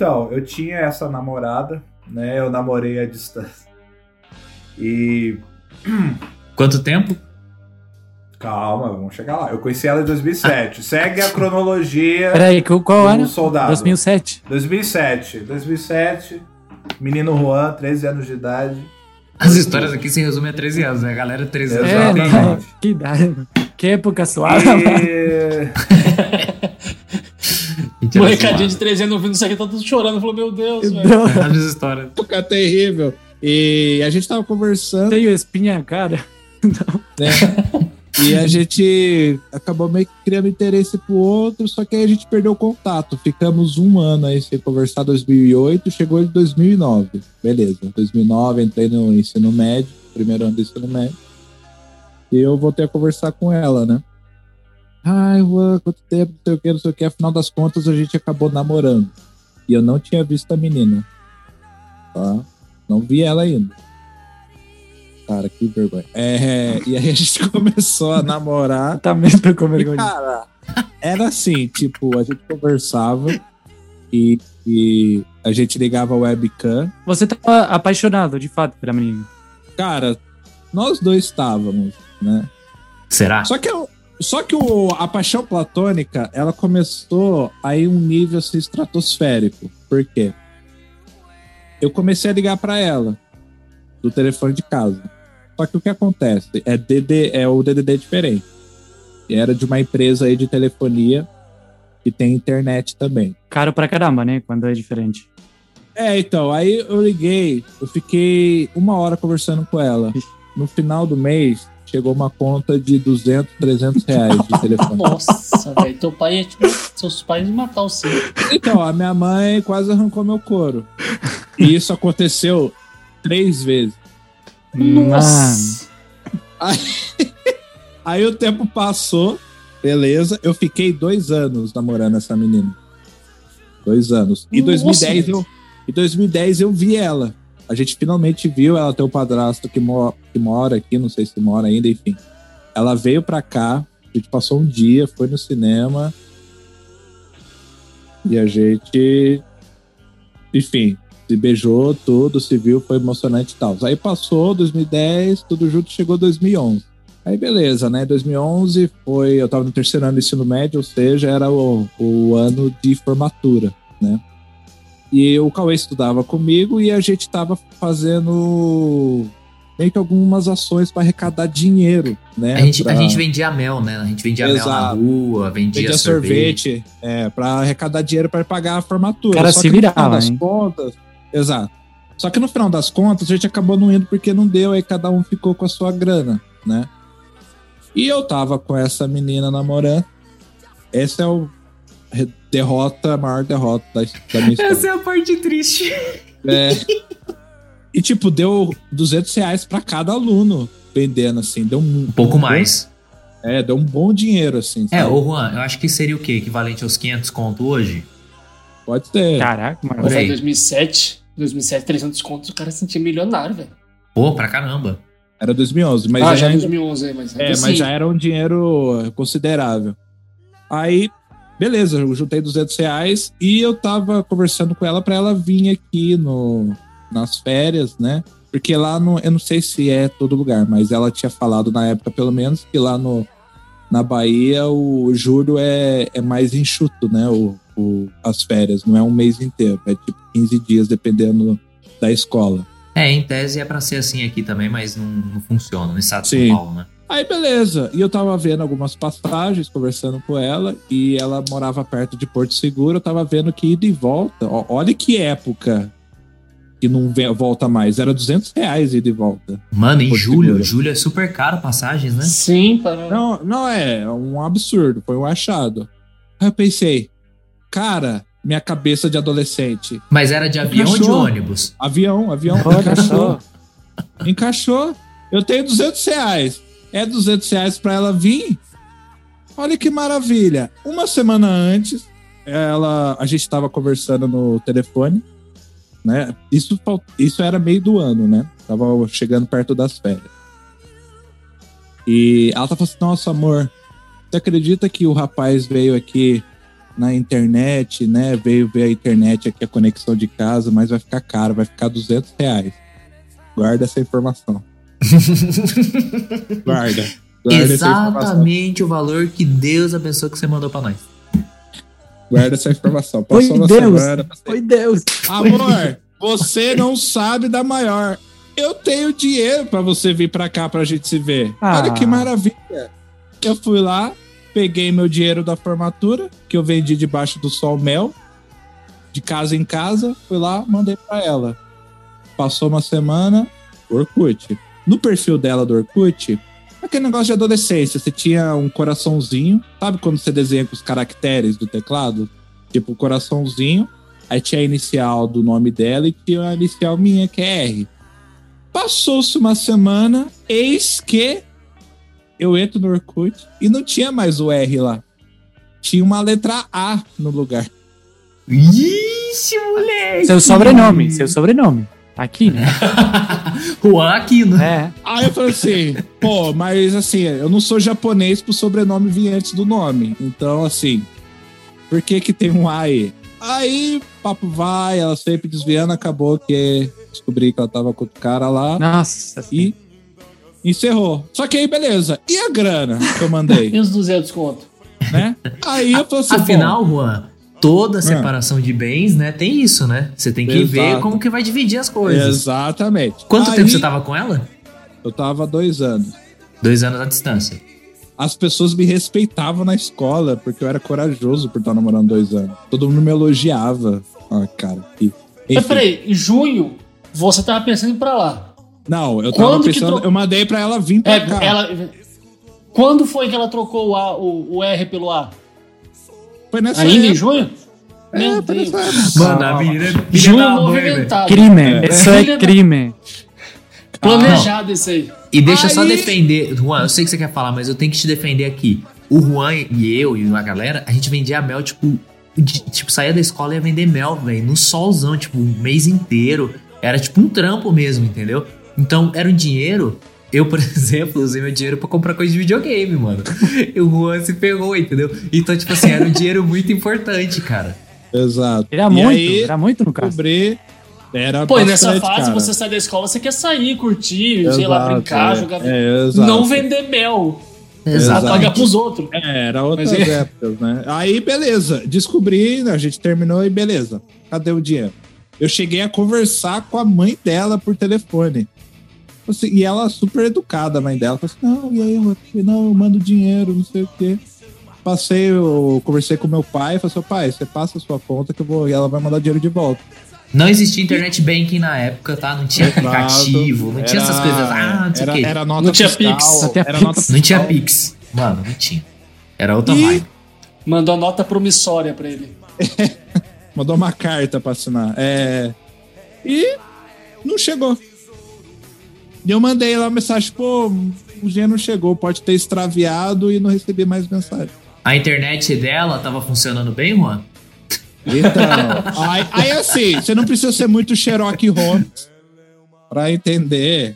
Então, eu tinha essa namorada, né? Eu namorei à distância. E. Quanto tempo? Calma, vamos chegar lá. Eu conheci ela em 2007. Segue a cronologia. Peraí, qual ano? soldado. 2007. 2007. 2007. Menino Juan, 13 anos de idade. As histórias aqui se resumem a 13 anos, né? Galera, 13 anos. É, não né? que idade. Que época suave. E... Um recadinho de 3 anos ouvindo isso aqui, tá tudo chorando. Falou, meu Deus, velho. Não. As histórias. época terrível. E a gente tava conversando. Tenho espinha na cara. né? E a gente acabou meio que criando interesse pro outro, só que aí a gente perdeu o contato. Ficamos um ano aí sem conversar, 2008, chegou em 2009. Beleza, 2009 entrei no ensino médio, primeiro ano do ensino médio. E eu voltei a conversar com ela, né? Ai, Juan, quanto tempo, não sei o que, não sei o que. Afinal das contas, a gente acabou namorando. E eu não tinha visto a menina. Tá? Não vi ela ainda. Cara, que vergonha. É, e aí a gente começou a namorar. Tá mesmo com vergonha. cara, era assim, tipo, a gente conversava e, e a gente ligava a webcam. Você tava apaixonado, de fato, pela menina. Cara, nós dois estávamos, né? Será? Só que, eu- só que o, a paixão platônica, ela começou aí um nível assim, estratosférico. Por quê? Eu comecei a ligar pra ela do telefone de casa. Só que o que acontece? É, DD, é o DDD diferente. E Era de uma empresa aí de telefonia que tem internet também. Caro pra caramba, né? Quando é diferente. É, então, aí eu liguei, eu fiquei uma hora conversando com ela. No final do mês, chegou uma conta de 200, 300 reais de telefone. Nossa, velho. Teu pai é tipo. Seus pais iam matar você. Então, a minha mãe quase arrancou meu couro. E isso aconteceu três vezes. Nossa. Aí, aí o tempo passou, beleza. Eu fiquei dois anos namorando essa menina. Dois anos. Nossa, 2010 velho. eu, em 2010 eu vi ela. A gente finalmente viu ela ter um padrasto que, mo- que mora aqui, não sei se mora ainda, enfim. Ela veio pra cá, a gente passou um dia, foi no cinema. E a gente, enfim, se beijou, tudo, se viu, foi emocionante e tal. Aí passou 2010, tudo junto, chegou 2011. Aí beleza, né? 2011 foi, eu tava no terceiro ano do ensino médio, ou seja, era o, o ano de formatura, né? E o Cauê estudava comigo e a gente tava fazendo meio que algumas ações para arrecadar dinheiro, né? A gente, a pra- gente vendia mel, né? A gente vendia mel na Exato. rua, vendia, vendia sorvete. sorvete, é, para arrecadar dinheiro para pagar a formatura. O cara Só se que no final virava, das hein? contas, exato. Só que no final das contas a gente acabou não indo porque não deu, aí cada um ficou com a sua grana, né? E eu tava com essa menina namorando. Essa é o derrota, a maior derrota da, da minha história. Essa é a parte triste. É. E tipo, deu 200 reais pra cada aluno vendendo, assim. Deu um, Um pouco mais. É, deu um bom dinheiro, assim. É, ô Juan, eu acho que seria o quê? Equivalente aos 500 conto hoje? Pode ser. Caraca, mano. Em 2007. 2007, 300 contos, o cara se sentia milionário, velho. Pô, pra caramba. Era 2011, mas ah, já, já 2011, é, mas. é, assim, mas já era um dinheiro considerável. Aí, beleza, eu juntei 200 reais e eu tava conversando com ela pra ela vir aqui no, nas férias, né? Porque lá no. Eu não sei se é todo lugar, mas ela tinha falado na época, pelo menos, que lá no, na Bahia o julho é, é mais enxuto, né? O, o- as férias, não é um mês inteiro, é tipo 15 dias, dependendo da escola. É, em tese é pra ser assim aqui também, mas não, não funciona no estado de. São Paulo, né? Aí beleza, e eu tava vendo algumas passagens, conversando com ela, e ela morava perto de Porto Seguro, eu tava vendo que ida e volta, ó, olha que época que não volta mais, era 200 reais ida e volta. Mano, em Porto julho, Seguro. julho é super caro passagens, né? Sim, para. Não, não é, é um absurdo, foi um achado. Aí eu pensei, cara, minha cabeça de adolescente, Mas era de avião ou de Encaixou. ônibus? avião, avião, encaixou. Encaixou. Eu tenho 200 reais. É 200 reais pra ela vir? Olha que maravilha. Uma semana antes, ela, a gente tava conversando no telefone, né? Isso, isso era meio do ano, né? Tava chegando perto das férias. E ela tava assim, nossa, amor, você acredita que o rapaz veio aqui na internet, né? Veio ver a internet aqui, a conexão de casa, mas vai ficar caro, vai ficar 200 reais. Guarda essa informação. Guarda. Guarda. Exatamente o valor que Deus abençoe que você mandou pra nós. Guarda essa informação. Foi Passou uma Deus. semana. Foi Deus. Amor, você não sabe da maior. Eu tenho dinheiro pra você vir pra cá pra gente se ver. Ah. Olha que maravilha. Eu fui lá, peguei meu dinheiro da formatura, que eu vendi debaixo do sol mel, de casa em casa, fui lá, mandei pra ela. Passou uma semana, Orkut. No perfil dela do Orkut, aquele negócio de adolescência, você tinha um coraçãozinho, sabe quando você desenha com os caracteres do teclado? Tipo, coraçãozinho, aí tinha a inicial do nome dela e tinha a inicial minha, que é R. Passou-se uma semana, eis que eu entro no Orkut e não tinha mais o R lá. Tinha uma letra A no lugar. Ixi, moleque! Seu sobrenome, seu sobrenome. Aqui, né? Juan Aquino. É. Aí eu falei assim, pô, mas assim, eu não sou japonês pro sobrenome vir antes do nome. Então, assim, por que que tem um A aí? Aí, papo vai, ela sempre desviando, acabou que descobri que ela tava com o cara lá Nossa. e encerrou. Só que aí, beleza. E a grana que eu mandei, E os 200 conto? né? Aí eu falei assim, Afinal, Juan, toda Ah. separação de bens, né, tem isso, né? Você tem que Exato. ver como que vai dividir as coisas. exatamente. Quanto Aí, tempo você tava com ela? Eu tava dois anos. Dois anos à distância. As pessoas me respeitavam na escola, porque eu era corajoso por estar namorando dois anos. Todo mundo me elogiava. Ah, cara. Que... Mas peraí, em junho, você tava pensando em ir pra lá. Não, eu tava Quando pensando, tro- eu mandei pra ela vir pra É, cá. ela... Quando foi que ela trocou o, A, o, o R pelo A? Foi nessa Ainda em época. junho? Meu É, foi nessa época. Mano, a menina, menina Junho movimentado. Crime. É. Isso é crime. Planejado esse aí. E deixa eu só Aí- defender, Juan, eu sei que você quer falar, mas eu tenho que te defender aqui. O Juan e eu e a galera, a gente vendia mel, tipo, de- tipo, saía da escola e ia vender mel, velho, no solzão, tipo, um mês inteiro. Era tipo um trampo mesmo, entendeu? Então, era um dinheiro. Eu, por exemplo, usei meu dinheiro pra comprar coisa de videogame, mano. E o Juan se ferrou, entendeu? Então, tipo assim, era um dinheiro muito importante, cara. Exato. Era E muito, aí, era muito no caso. Descobri. Era Pô, e nessa bastante, fase cara. você sai da escola, você quer sair, curtir, sei lá, Exato, brincar, é. jogar. É, exato. não vender mel. Exato. Pagar pros outros. É, era outras Mas é- épocas, né? Aí, beleza. Descobri, né, a gente terminou e beleza. Cadê o dinheiro? Eu cheguei a conversar com a mãe dela por telefone. Assim, e ela super educada, a mãe dela. Falou assim, não, e aí, Rodrigo? Não, eu mando dinheiro, não sei o quê. Passei, eu conversei com meu pai, falei assim, pai, você passa a sua conta que eu vou, e ela vai mandar dinheiro de volta. Não existia internet banking na época, tá? Não tinha Exato. aplicativo, não tinha essas Era- coisas. Ah, não sei o era, quê. era nota Não tinha fiscal, Pix. Não tinha era Pix. nota Não tinha. Pix. Mano, não tinha. Era outra E- vibe. Mandou nota promissória pra ele. Mandou uma carta pra assinar. É. E não chegou. E eu mandei lá uma mensagem, pô, o dinheiro não chegou, pode ter extraviado e não recebi mais mensagem. A internet dela tava funcionando bem, Juan? Então, aí, aí assim, você não precisa ser muito Sherlock Holmes pra entender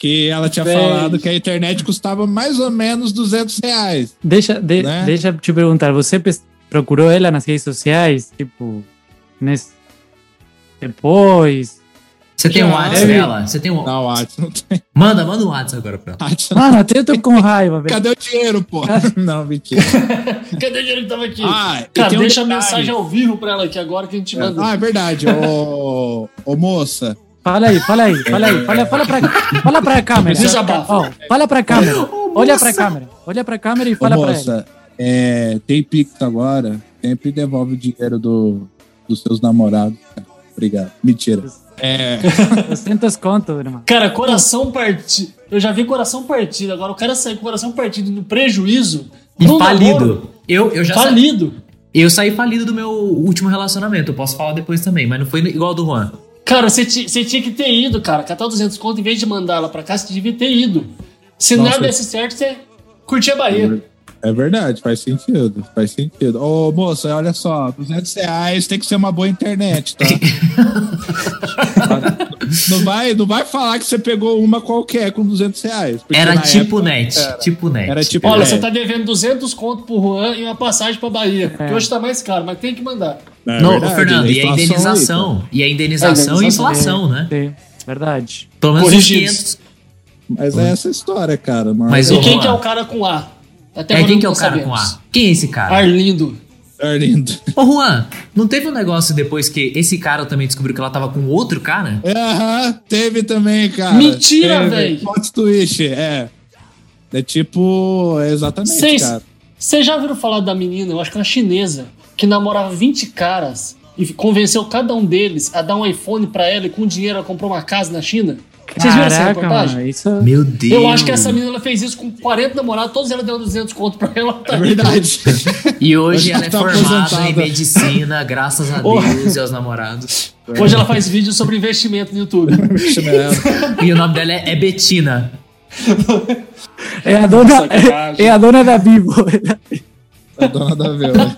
que ela tinha Bem. falado que a internet custava mais ou menos 200 reais. Deixa, de- Né? deixa eu te perguntar, você procurou ela nas redes sociais? Tipo, nesse... depois? Você tem Já, um WhatsApp dela? Você tem um. Na WhatsApp não tem. Manda, manda um WhatsApp agora pra ela. Mano, até eu tô com raiva, velho. Cadê o dinheiro, pô? Não, mentira. Cadê o dinheiro que tava aqui? Ah, Cara, tem um deixa a mensagem ao vivo pra ela aqui agora que a gente manda. Ah, é verdade. Ô, ô moça, Fala aí, fala aí, fala aí. Fala, fala, pra, fala pra câmera. Ó, fala pra câmera. Olha pra câmera. Olha pra câmera e ô, fala pra ela. moça, é, tem Pix agora, sempre devolve o dinheiro do, dos seus namorados. Obrigado. Mentira. É, 200 conto, irmão. Cara, coração partido. Eu já vi coração partido. Agora o cara sair com coração partido no prejuízo. E no falido. namoro, Eu, eu já sa- Falido. eu saí falido do meu último relacionamento. Eu posso falar depois também, mas não foi igual ao do Juan. Cara, você tinha que ter ido, cara. Catar 200 conto, em vez de mandar ela pra cá, você devia ter ido. Se Nossa. nada desse certo, você curtia a Bahia. É verdade, faz sentido, faz sentido. Ô, moça, olha só, 200 reais tem que ser uma boa internet, tá? não, vai, não vai falar que você pegou uma qualquer com 200 reais. porque Era tipo época net, era. tipo net. Era tipo Olha, net. você tá devendo 200 conto pro Juan e uma passagem pra Bahia. Que hoje tá mais caro, mas tem que mandar. É Não, verdade, Fernando, e a inflação aí, indenização? E a indenização É, e indenização, inflação, né? Sim, verdade. Pelo menos Corrigidos. 500. Mas é essa história, cara. Mas, Mas E quem que é o cara com A? Até É quem que é o cara com sabemos. A? Quem é esse cara? Arlindo. Arlindo. Ô, Juan, não teve um negócio depois que esse cara também descobriu que ela tava com outro cara? Aham, teve também, cara. Mentira, véi. Plot twist, é. É tipo, é exatamente, Vocês cara. vocês já ouviram falar da menina, eu acho que é uma chinesa, que namorava 20 caras e convenceu cada um deles a dar um iPhone pra ela e com o dinheiro ela comprou uma casa na China? Vocês viram essa reportagem? mano, isso... Meu Deus. Eu acho que essa menina ela fez isso com 40 namorados, todos ela deu 200 conto pra ela. Tá É verdade. E hoje ela é tá formada em aposentada. medicina, graças a. Deus e aos namorados. Hoje ela faz vídeos sobre investimento no YouTube. E o nome dela é, é Betina. É a dona, é, é a dona da Vivo. A dona da Vela.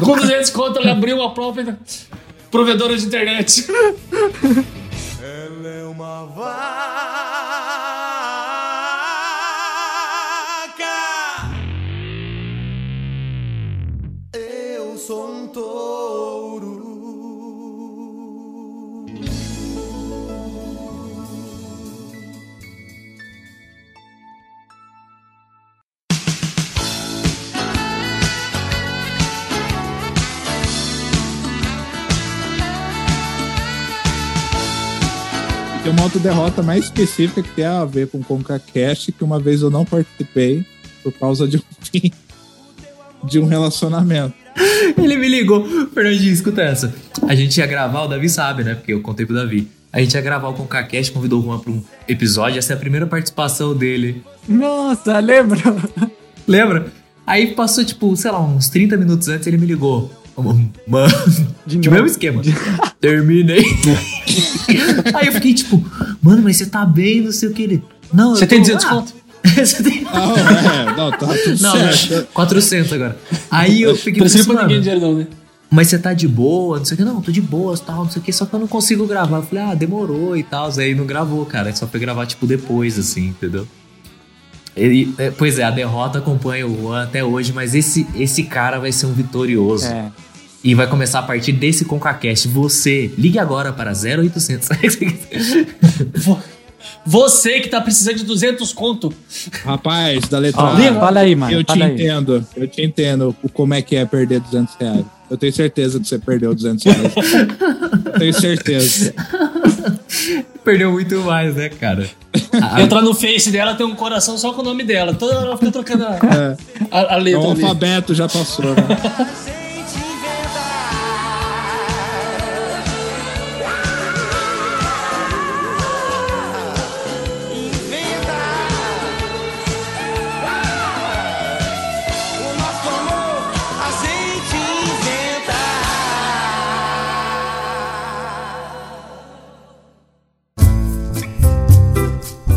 com 200 conto ela abriu a própria provedora de internet. É uma vaca. Tem uma outra derrota mais específica que tem a ver com ConcaCast, que uma vez eu não participei por causa de um fim de um relacionamento. Ele me ligou. Fernandinho, escuta essa. A gente ia gravar, o Davi sabe, né? Porque eu contei pro Davi. A gente ia gravar o ConcaCast, convidou o Juan pra um episódio. Essa é a primeira participação dele. Nossa, lembro. Lembra? Aí passou, tipo, sei lá, uns 30 minutos antes, ele me ligou. Mano, de, novo. mesmo esquema. Terminei. Aí eu fiquei, tipo, mano, mas você tá bem, não sei o que. Ele, não, Você eu tem tô- 200 ah, conto? você tem... Não, é, não, tá tudo Não, certo. não, 400 agora. Aí eu fiquei Precisa pensando, pra ninguém dinheiro não, né? mas você tá de boa, não sei o que. Não, tô de boa, tal, não sei o que, só que eu não consigo gravar. Eu falei, ah, demorou e tal. Aí não gravou, cara. Só foi gravar, tipo, depois, assim, entendeu? Ele, é, pois é, a derrota acompanha o Juan até hoje, mas esse, esse cara vai ser um vitorioso. É. E vai começar a partir desse ConcaCast. Você, ligue agora para 0800. Vo- Você que tá precisando de 200 conto. Rapaz, da letra A, fala aí, mano. eu te aí. entendo. Eu te entendo o como é que é perder 200 reais. Eu tenho certeza que você perdeu 200 reais. tenho certeza. Perdeu muito mais, né, cara? A- Entra no Face dela, tem um coração só com o nome dela. Toda hora ela fica trocando a, É, a, a é letra um ali. alfabeto já passou, né?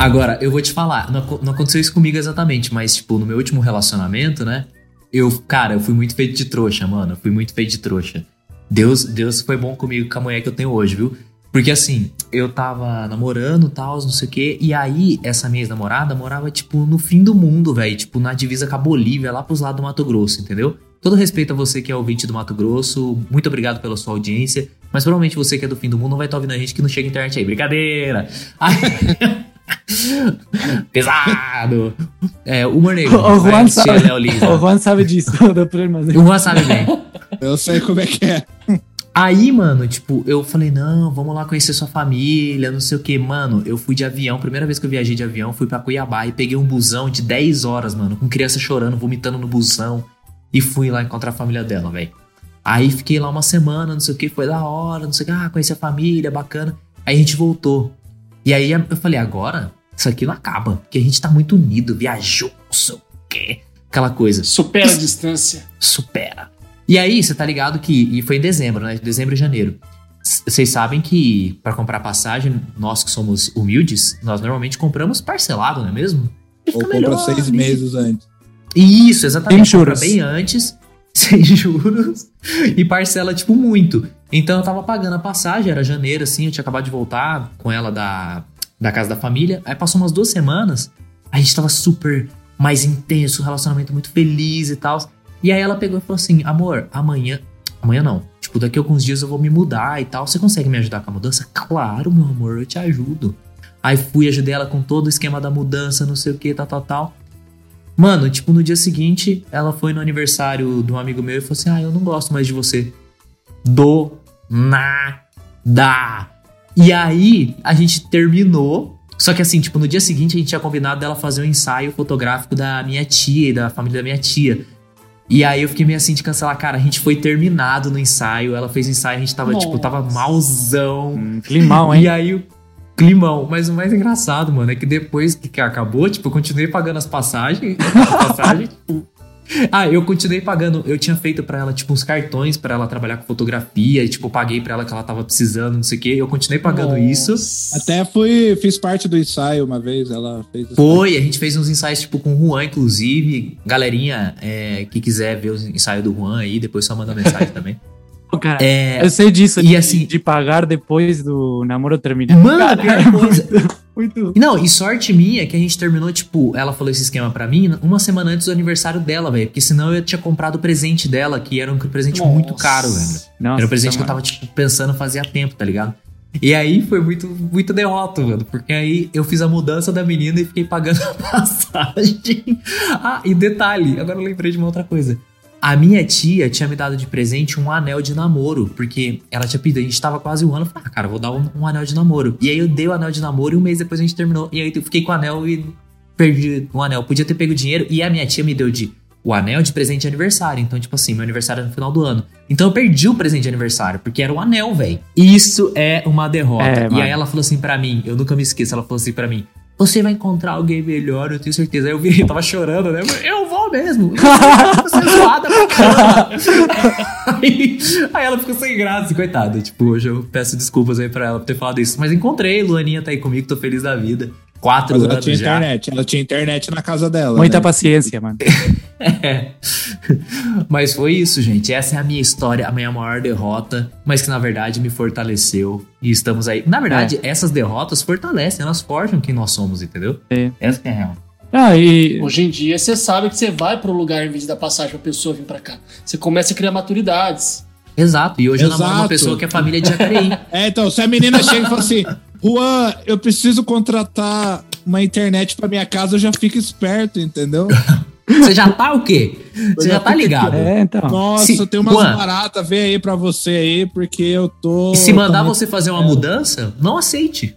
Agora, eu vou te falar, não, não aconteceu isso comigo exatamente, mas, tipo, no meu último relacionamento, né? Eu, cara, eu fui muito feito de trouxa, mano. Eu fui muito feito de trouxa. Deus, Deus foi bom comigo com a mulher que eu tenho hoje, viu? Porque assim, eu tava namorando tal, não sei o quê. E aí, essa minha ex-namorada morava, tipo, no fim do mundo, velho. Tipo, na divisa com a Bolívia, lá pros lados do Mato Grosso, entendeu? Todo respeito a você que é ouvinte do Mato Grosso. Muito obrigado pela sua audiência. Mas provavelmente você que é do fim do mundo não vai estar ouvindo a gente que não chega internet aí. Brincadeira! Aí- Pesado! É, humor negro. O Juan assistir sabe, o Juan sabe disso, problema. O Juan sabe bem. Eu sei como é que é. Aí, mano, tipo, eu falei, não, vamos lá conhecer sua família, não sei o que. Mano, eu fui de avião, primeira vez que eu viajei de avião, fui pra Cuiabá e peguei um busão de 10 horas, mano, com criança chorando, vomitando no busão. E fui lá encontrar a família dela, velho. Aí fiquei lá uma semana, não sei o que, foi da hora, não sei o que, ah, conheci a família, bacana. Aí a gente voltou. E aí eu falei, agora, isso aqui não acaba, porque a gente tá muito unido, viajou, não sei o que, aquela coisa Supera a distância. supera. E aí, você tá ligado que. E foi em dezembro, né? Dezembro e janeiro. Vocês sabem que para comprar passagem, nós que somos humildes, nós normalmente compramos parcelado, não é mesmo? Ou compra melhor, seis meses antes. Isso, exatamente. Sem Compra juros. bem antes, sem juros, e parcela, tipo, muito. Então eu tava pagando a passagem, era janeiro, assim, eu tinha acabado de voltar com ela da, da casa da família. Aí passou umas duas semanas, a gente tava super mais intenso, relacionamento muito feliz e tal. E aí ela pegou e falou assim: amor, amanhã. Amanhã não. Tipo, daqui a alguns dias eu vou me mudar e tal. Você consegue me ajudar com a mudança? Claro, meu amor, eu te ajudo. Aí fui, ajudei ela com todo o esquema da mudança, não sei o que, tal, tal, tal. Mano, tipo, no dia seguinte, ela foi no aniversário de um amigo meu e falou assim: Ah, eu não gosto mais de você. Do nada. E aí, a gente terminou. Só que assim, tipo, no dia seguinte a gente tinha combinado dela fazer um ensaio fotográfico da minha tia e da família da minha tia. E aí eu fiquei meio assim de cancelar, cara, a gente foi terminado no ensaio, ela fez o ensaio, a gente tava, tipo, tava malzão. Climão, hein? E aí o climão. Mas o mais engraçado, mano, é que depois que que acabou, tipo, eu continuei pagando as passagens. As passagens, tipo. Ah, eu continuei pagando. Eu tinha feito pra ela, tipo, uns cartões pra ela trabalhar com fotografia. E, tipo, paguei pra ela que ela tava precisando, não sei o quê. Eu continuei pagando isso. Até fui, fiz parte do ensaio uma vez, ela fez isso. Foi, a gente fez uns ensaios, tipo, com o Juan, inclusive. Galerinha, é, que quiser ver os ensaios do Juan aí, depois só manda mensagem também. Cara, É, eu sei disso, e de, assim- de pagar depois do namoro terminar. Mano, Cara, pior coisa. Muito. Não, e sorte minha é que a gente terminou, tipo, ela falou esse esquema pra mim uma semana antes do aniversário dela, velho. Porque senão eu tinha comprado o presente dela, que era um presente muito caro, velho. Nossa, era um presente que eu mano. tava, tipo, pensando fazia tempo, tá ligado? E aí foi muito, muito derrota, mano. Porque aí eu fiz a mudança da menina e fiquei pagando a passagem. Ah, e detalhe, agora eu lembrei de uma outra coisa. A minha tia tinha me dado de presente um anel de namoro, porque ela tinha pedido, a gente tava quase um ano, eu falei, ah, cara, vou dar um, um anel de namoro. E aí eu dei o anel de namoro e um mês depois a gente terminou. E aí eu fiquei com o anel e perdi o anel. Podia ter pego o dinheiro e a minha tia me deu de o anel de presente de aniversário. Então, tipo assim, meu aniversário era no final do ano. Então eu perdi o presente de aniversário, porque era o anel, velho. Isso é uma derrota. É, e mano. aí ela falou assim pra mim, eu nunca me esqueço, ela falou assim pra mim. Você vai encontrar alguém melhor, eu tenho certeza. Aí eu vi, eu tava chorando, né? Eu vou mesmo. Você zoada pra caramba. aí, aí ela ficou sem graça, coitada. Tipo, hoje eu peço desculpas aí pra ela por ter falado isso. Mas encontrei, Luaninha tá aí comigo, tô feliz da vida. Quatro Mas ela anos tinha já. internet, ela tinha internet na casa dela. Muita né? paciência, mano. É. Mas foi isso, gente. Essa é a minha história, a minha maior derrota, mas que na verdade me fortaleceu. E estamos aí. Na verdade, essas derrotas fortalecem, elas forjam quem nós somos, entendeu? É. Essa que é a real. Ah, e Hoje em dia, você sabe que você vai pro lugar em vez de dar passagem pra pessoa vir pra cá. Você começa a criar maturidades. Exato. E hoje eu namoro uma Exato. pessoa que é família de Jacareí. É, então, se a menina chega e fala assim, Juan, eu preciso contratar uma internet pra minha casa, eu já fico esperto, entendeu? Você já tá o quê? Você já tá ligado? é, então. Nossa, Se- tem umas Juan. baratas, vê aí pra você aí, porque eu tô... E se mandar você fazer uma mudança, não aceite.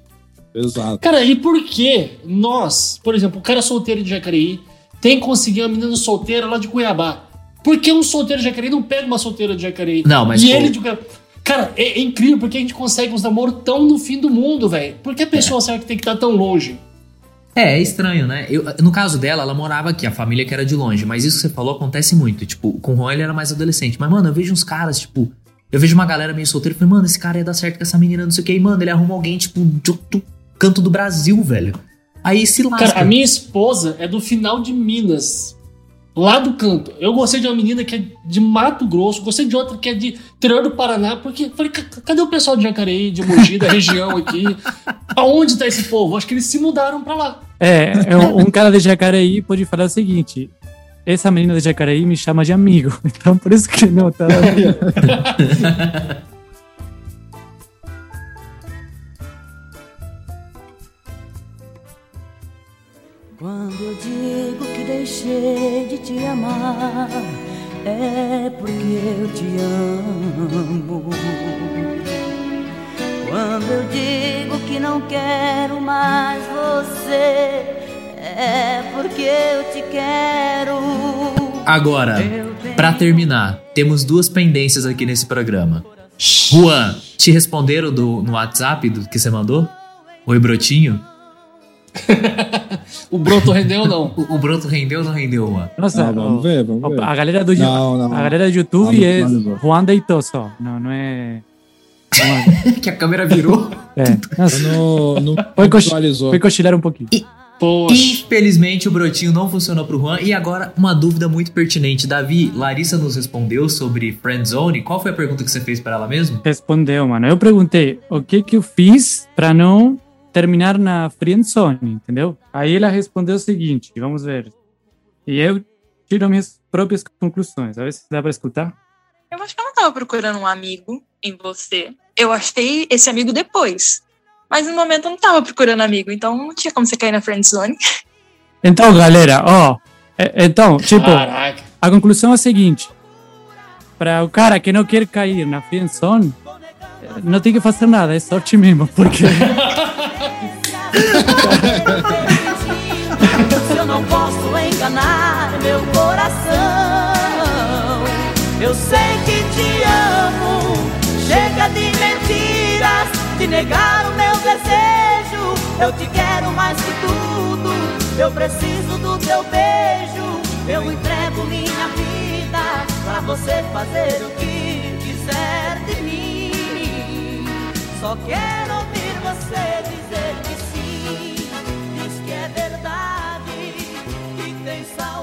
Exato. Cara, e por que nós, por exemplo, o cara solteiro de Jacareí tem que conseguir uma menina solteira lá de Cuiabá? Por que um solteiro de Jacareí não pega uma solteira de Jacareí? Não, mas E pô- ele de Cuiabá? Cara, é, é incrível porque a gente consegue uns namoros tão no fim do mundo, velho. Por que a pessoa certa tem que estar tão longe? É, é estranho, né? Eu, no caso dela, ela morava aqui, a família que era de longe. Mas isso que você falou acontece muito. Tipo, com o Juan ele era mais adolescente. Mas, mano, eu vejo uns caras, tipo. Eu vejo uma galera meio solteira e falei, mano, esse cara ia dar certo com essa menina, não sei o que. E, mano, ele arruma alguém, tipo, de outro canto do Brasil, velho. Aí se lasca. Cara, a minha esposa é do final de Minas. Lá do canto. Eu gostei de uma menina que é de Mato Grosso, gostei de outra que é de interior do Paraná, porque falei, "Ca- cadê o pessoal de Jacareí, de Mogi, da região aqui? Aonde tá esse povo? Acho que eles se mudaram pra lá. É, é um, um cara de Jacareí pode falar o seguinte: essa menina de Jacareí me chama de amigo. Então por isso que não tá. Quando eu digo que deixei de te amar, é porque eu te amo. Quando eu digo que não quero mais você, é porque eu te quero. Agora, pra terminar, temos duas pendências aqui nesse programa. Juan, te responderam do, no WhatsApp do que você mandou? Oi, Brotinho? O broto rendeu ou não? O, o broto rendeu ou não rendeu, Juan? Nossa, Ah, vamos ó, ver, vamos ver. a galera do Não, não. a galera do YouTube Não, é não. Juan deitou só. Não, não é. não que a câmera virou. É. Nossa, No, no, foi, foi cochilar um pouquinho. Poxa. Infelizmente o brotinho não funcionou pro Juan. E agora, uma dúvida muito pertinente. Davi, Larissa nos respondeu sobre Friendzone. Qual foi a pergunta que você fez para ela mesmo? Respondeu, mano. Eu perguntei o que que eu fiz pra não terminar na friendzone, entendeu? Aí ela respondeu o seguinte, vamos ver. E eu tiro minhas próprias conclusões. A ver se dá pra escutar. Eu acho que eu não tava procurando um amigo em você. Eu achei esse amigo depois. Mas no momento eu não tava procurando amigo, então não tinha como você cair na friendzone. Então, galera, ó. é- Então, tipo, Caraca. a conclusão é a seguinte: para o cara que não quer cair na friendzone, não tem que fazer nada, é sorte mesmo, porque Se eu não posso enganar meu coração, eu sei que te amo. Chega de mentiras, de negar o meu desejo. Eu te quero mais que tudo. Eu preciso do teu beijo. Eu entrego minha vida pra você fazer o que quiser. Só quero ouvir você dizer que sim, diz que é verdade, que tem saudade.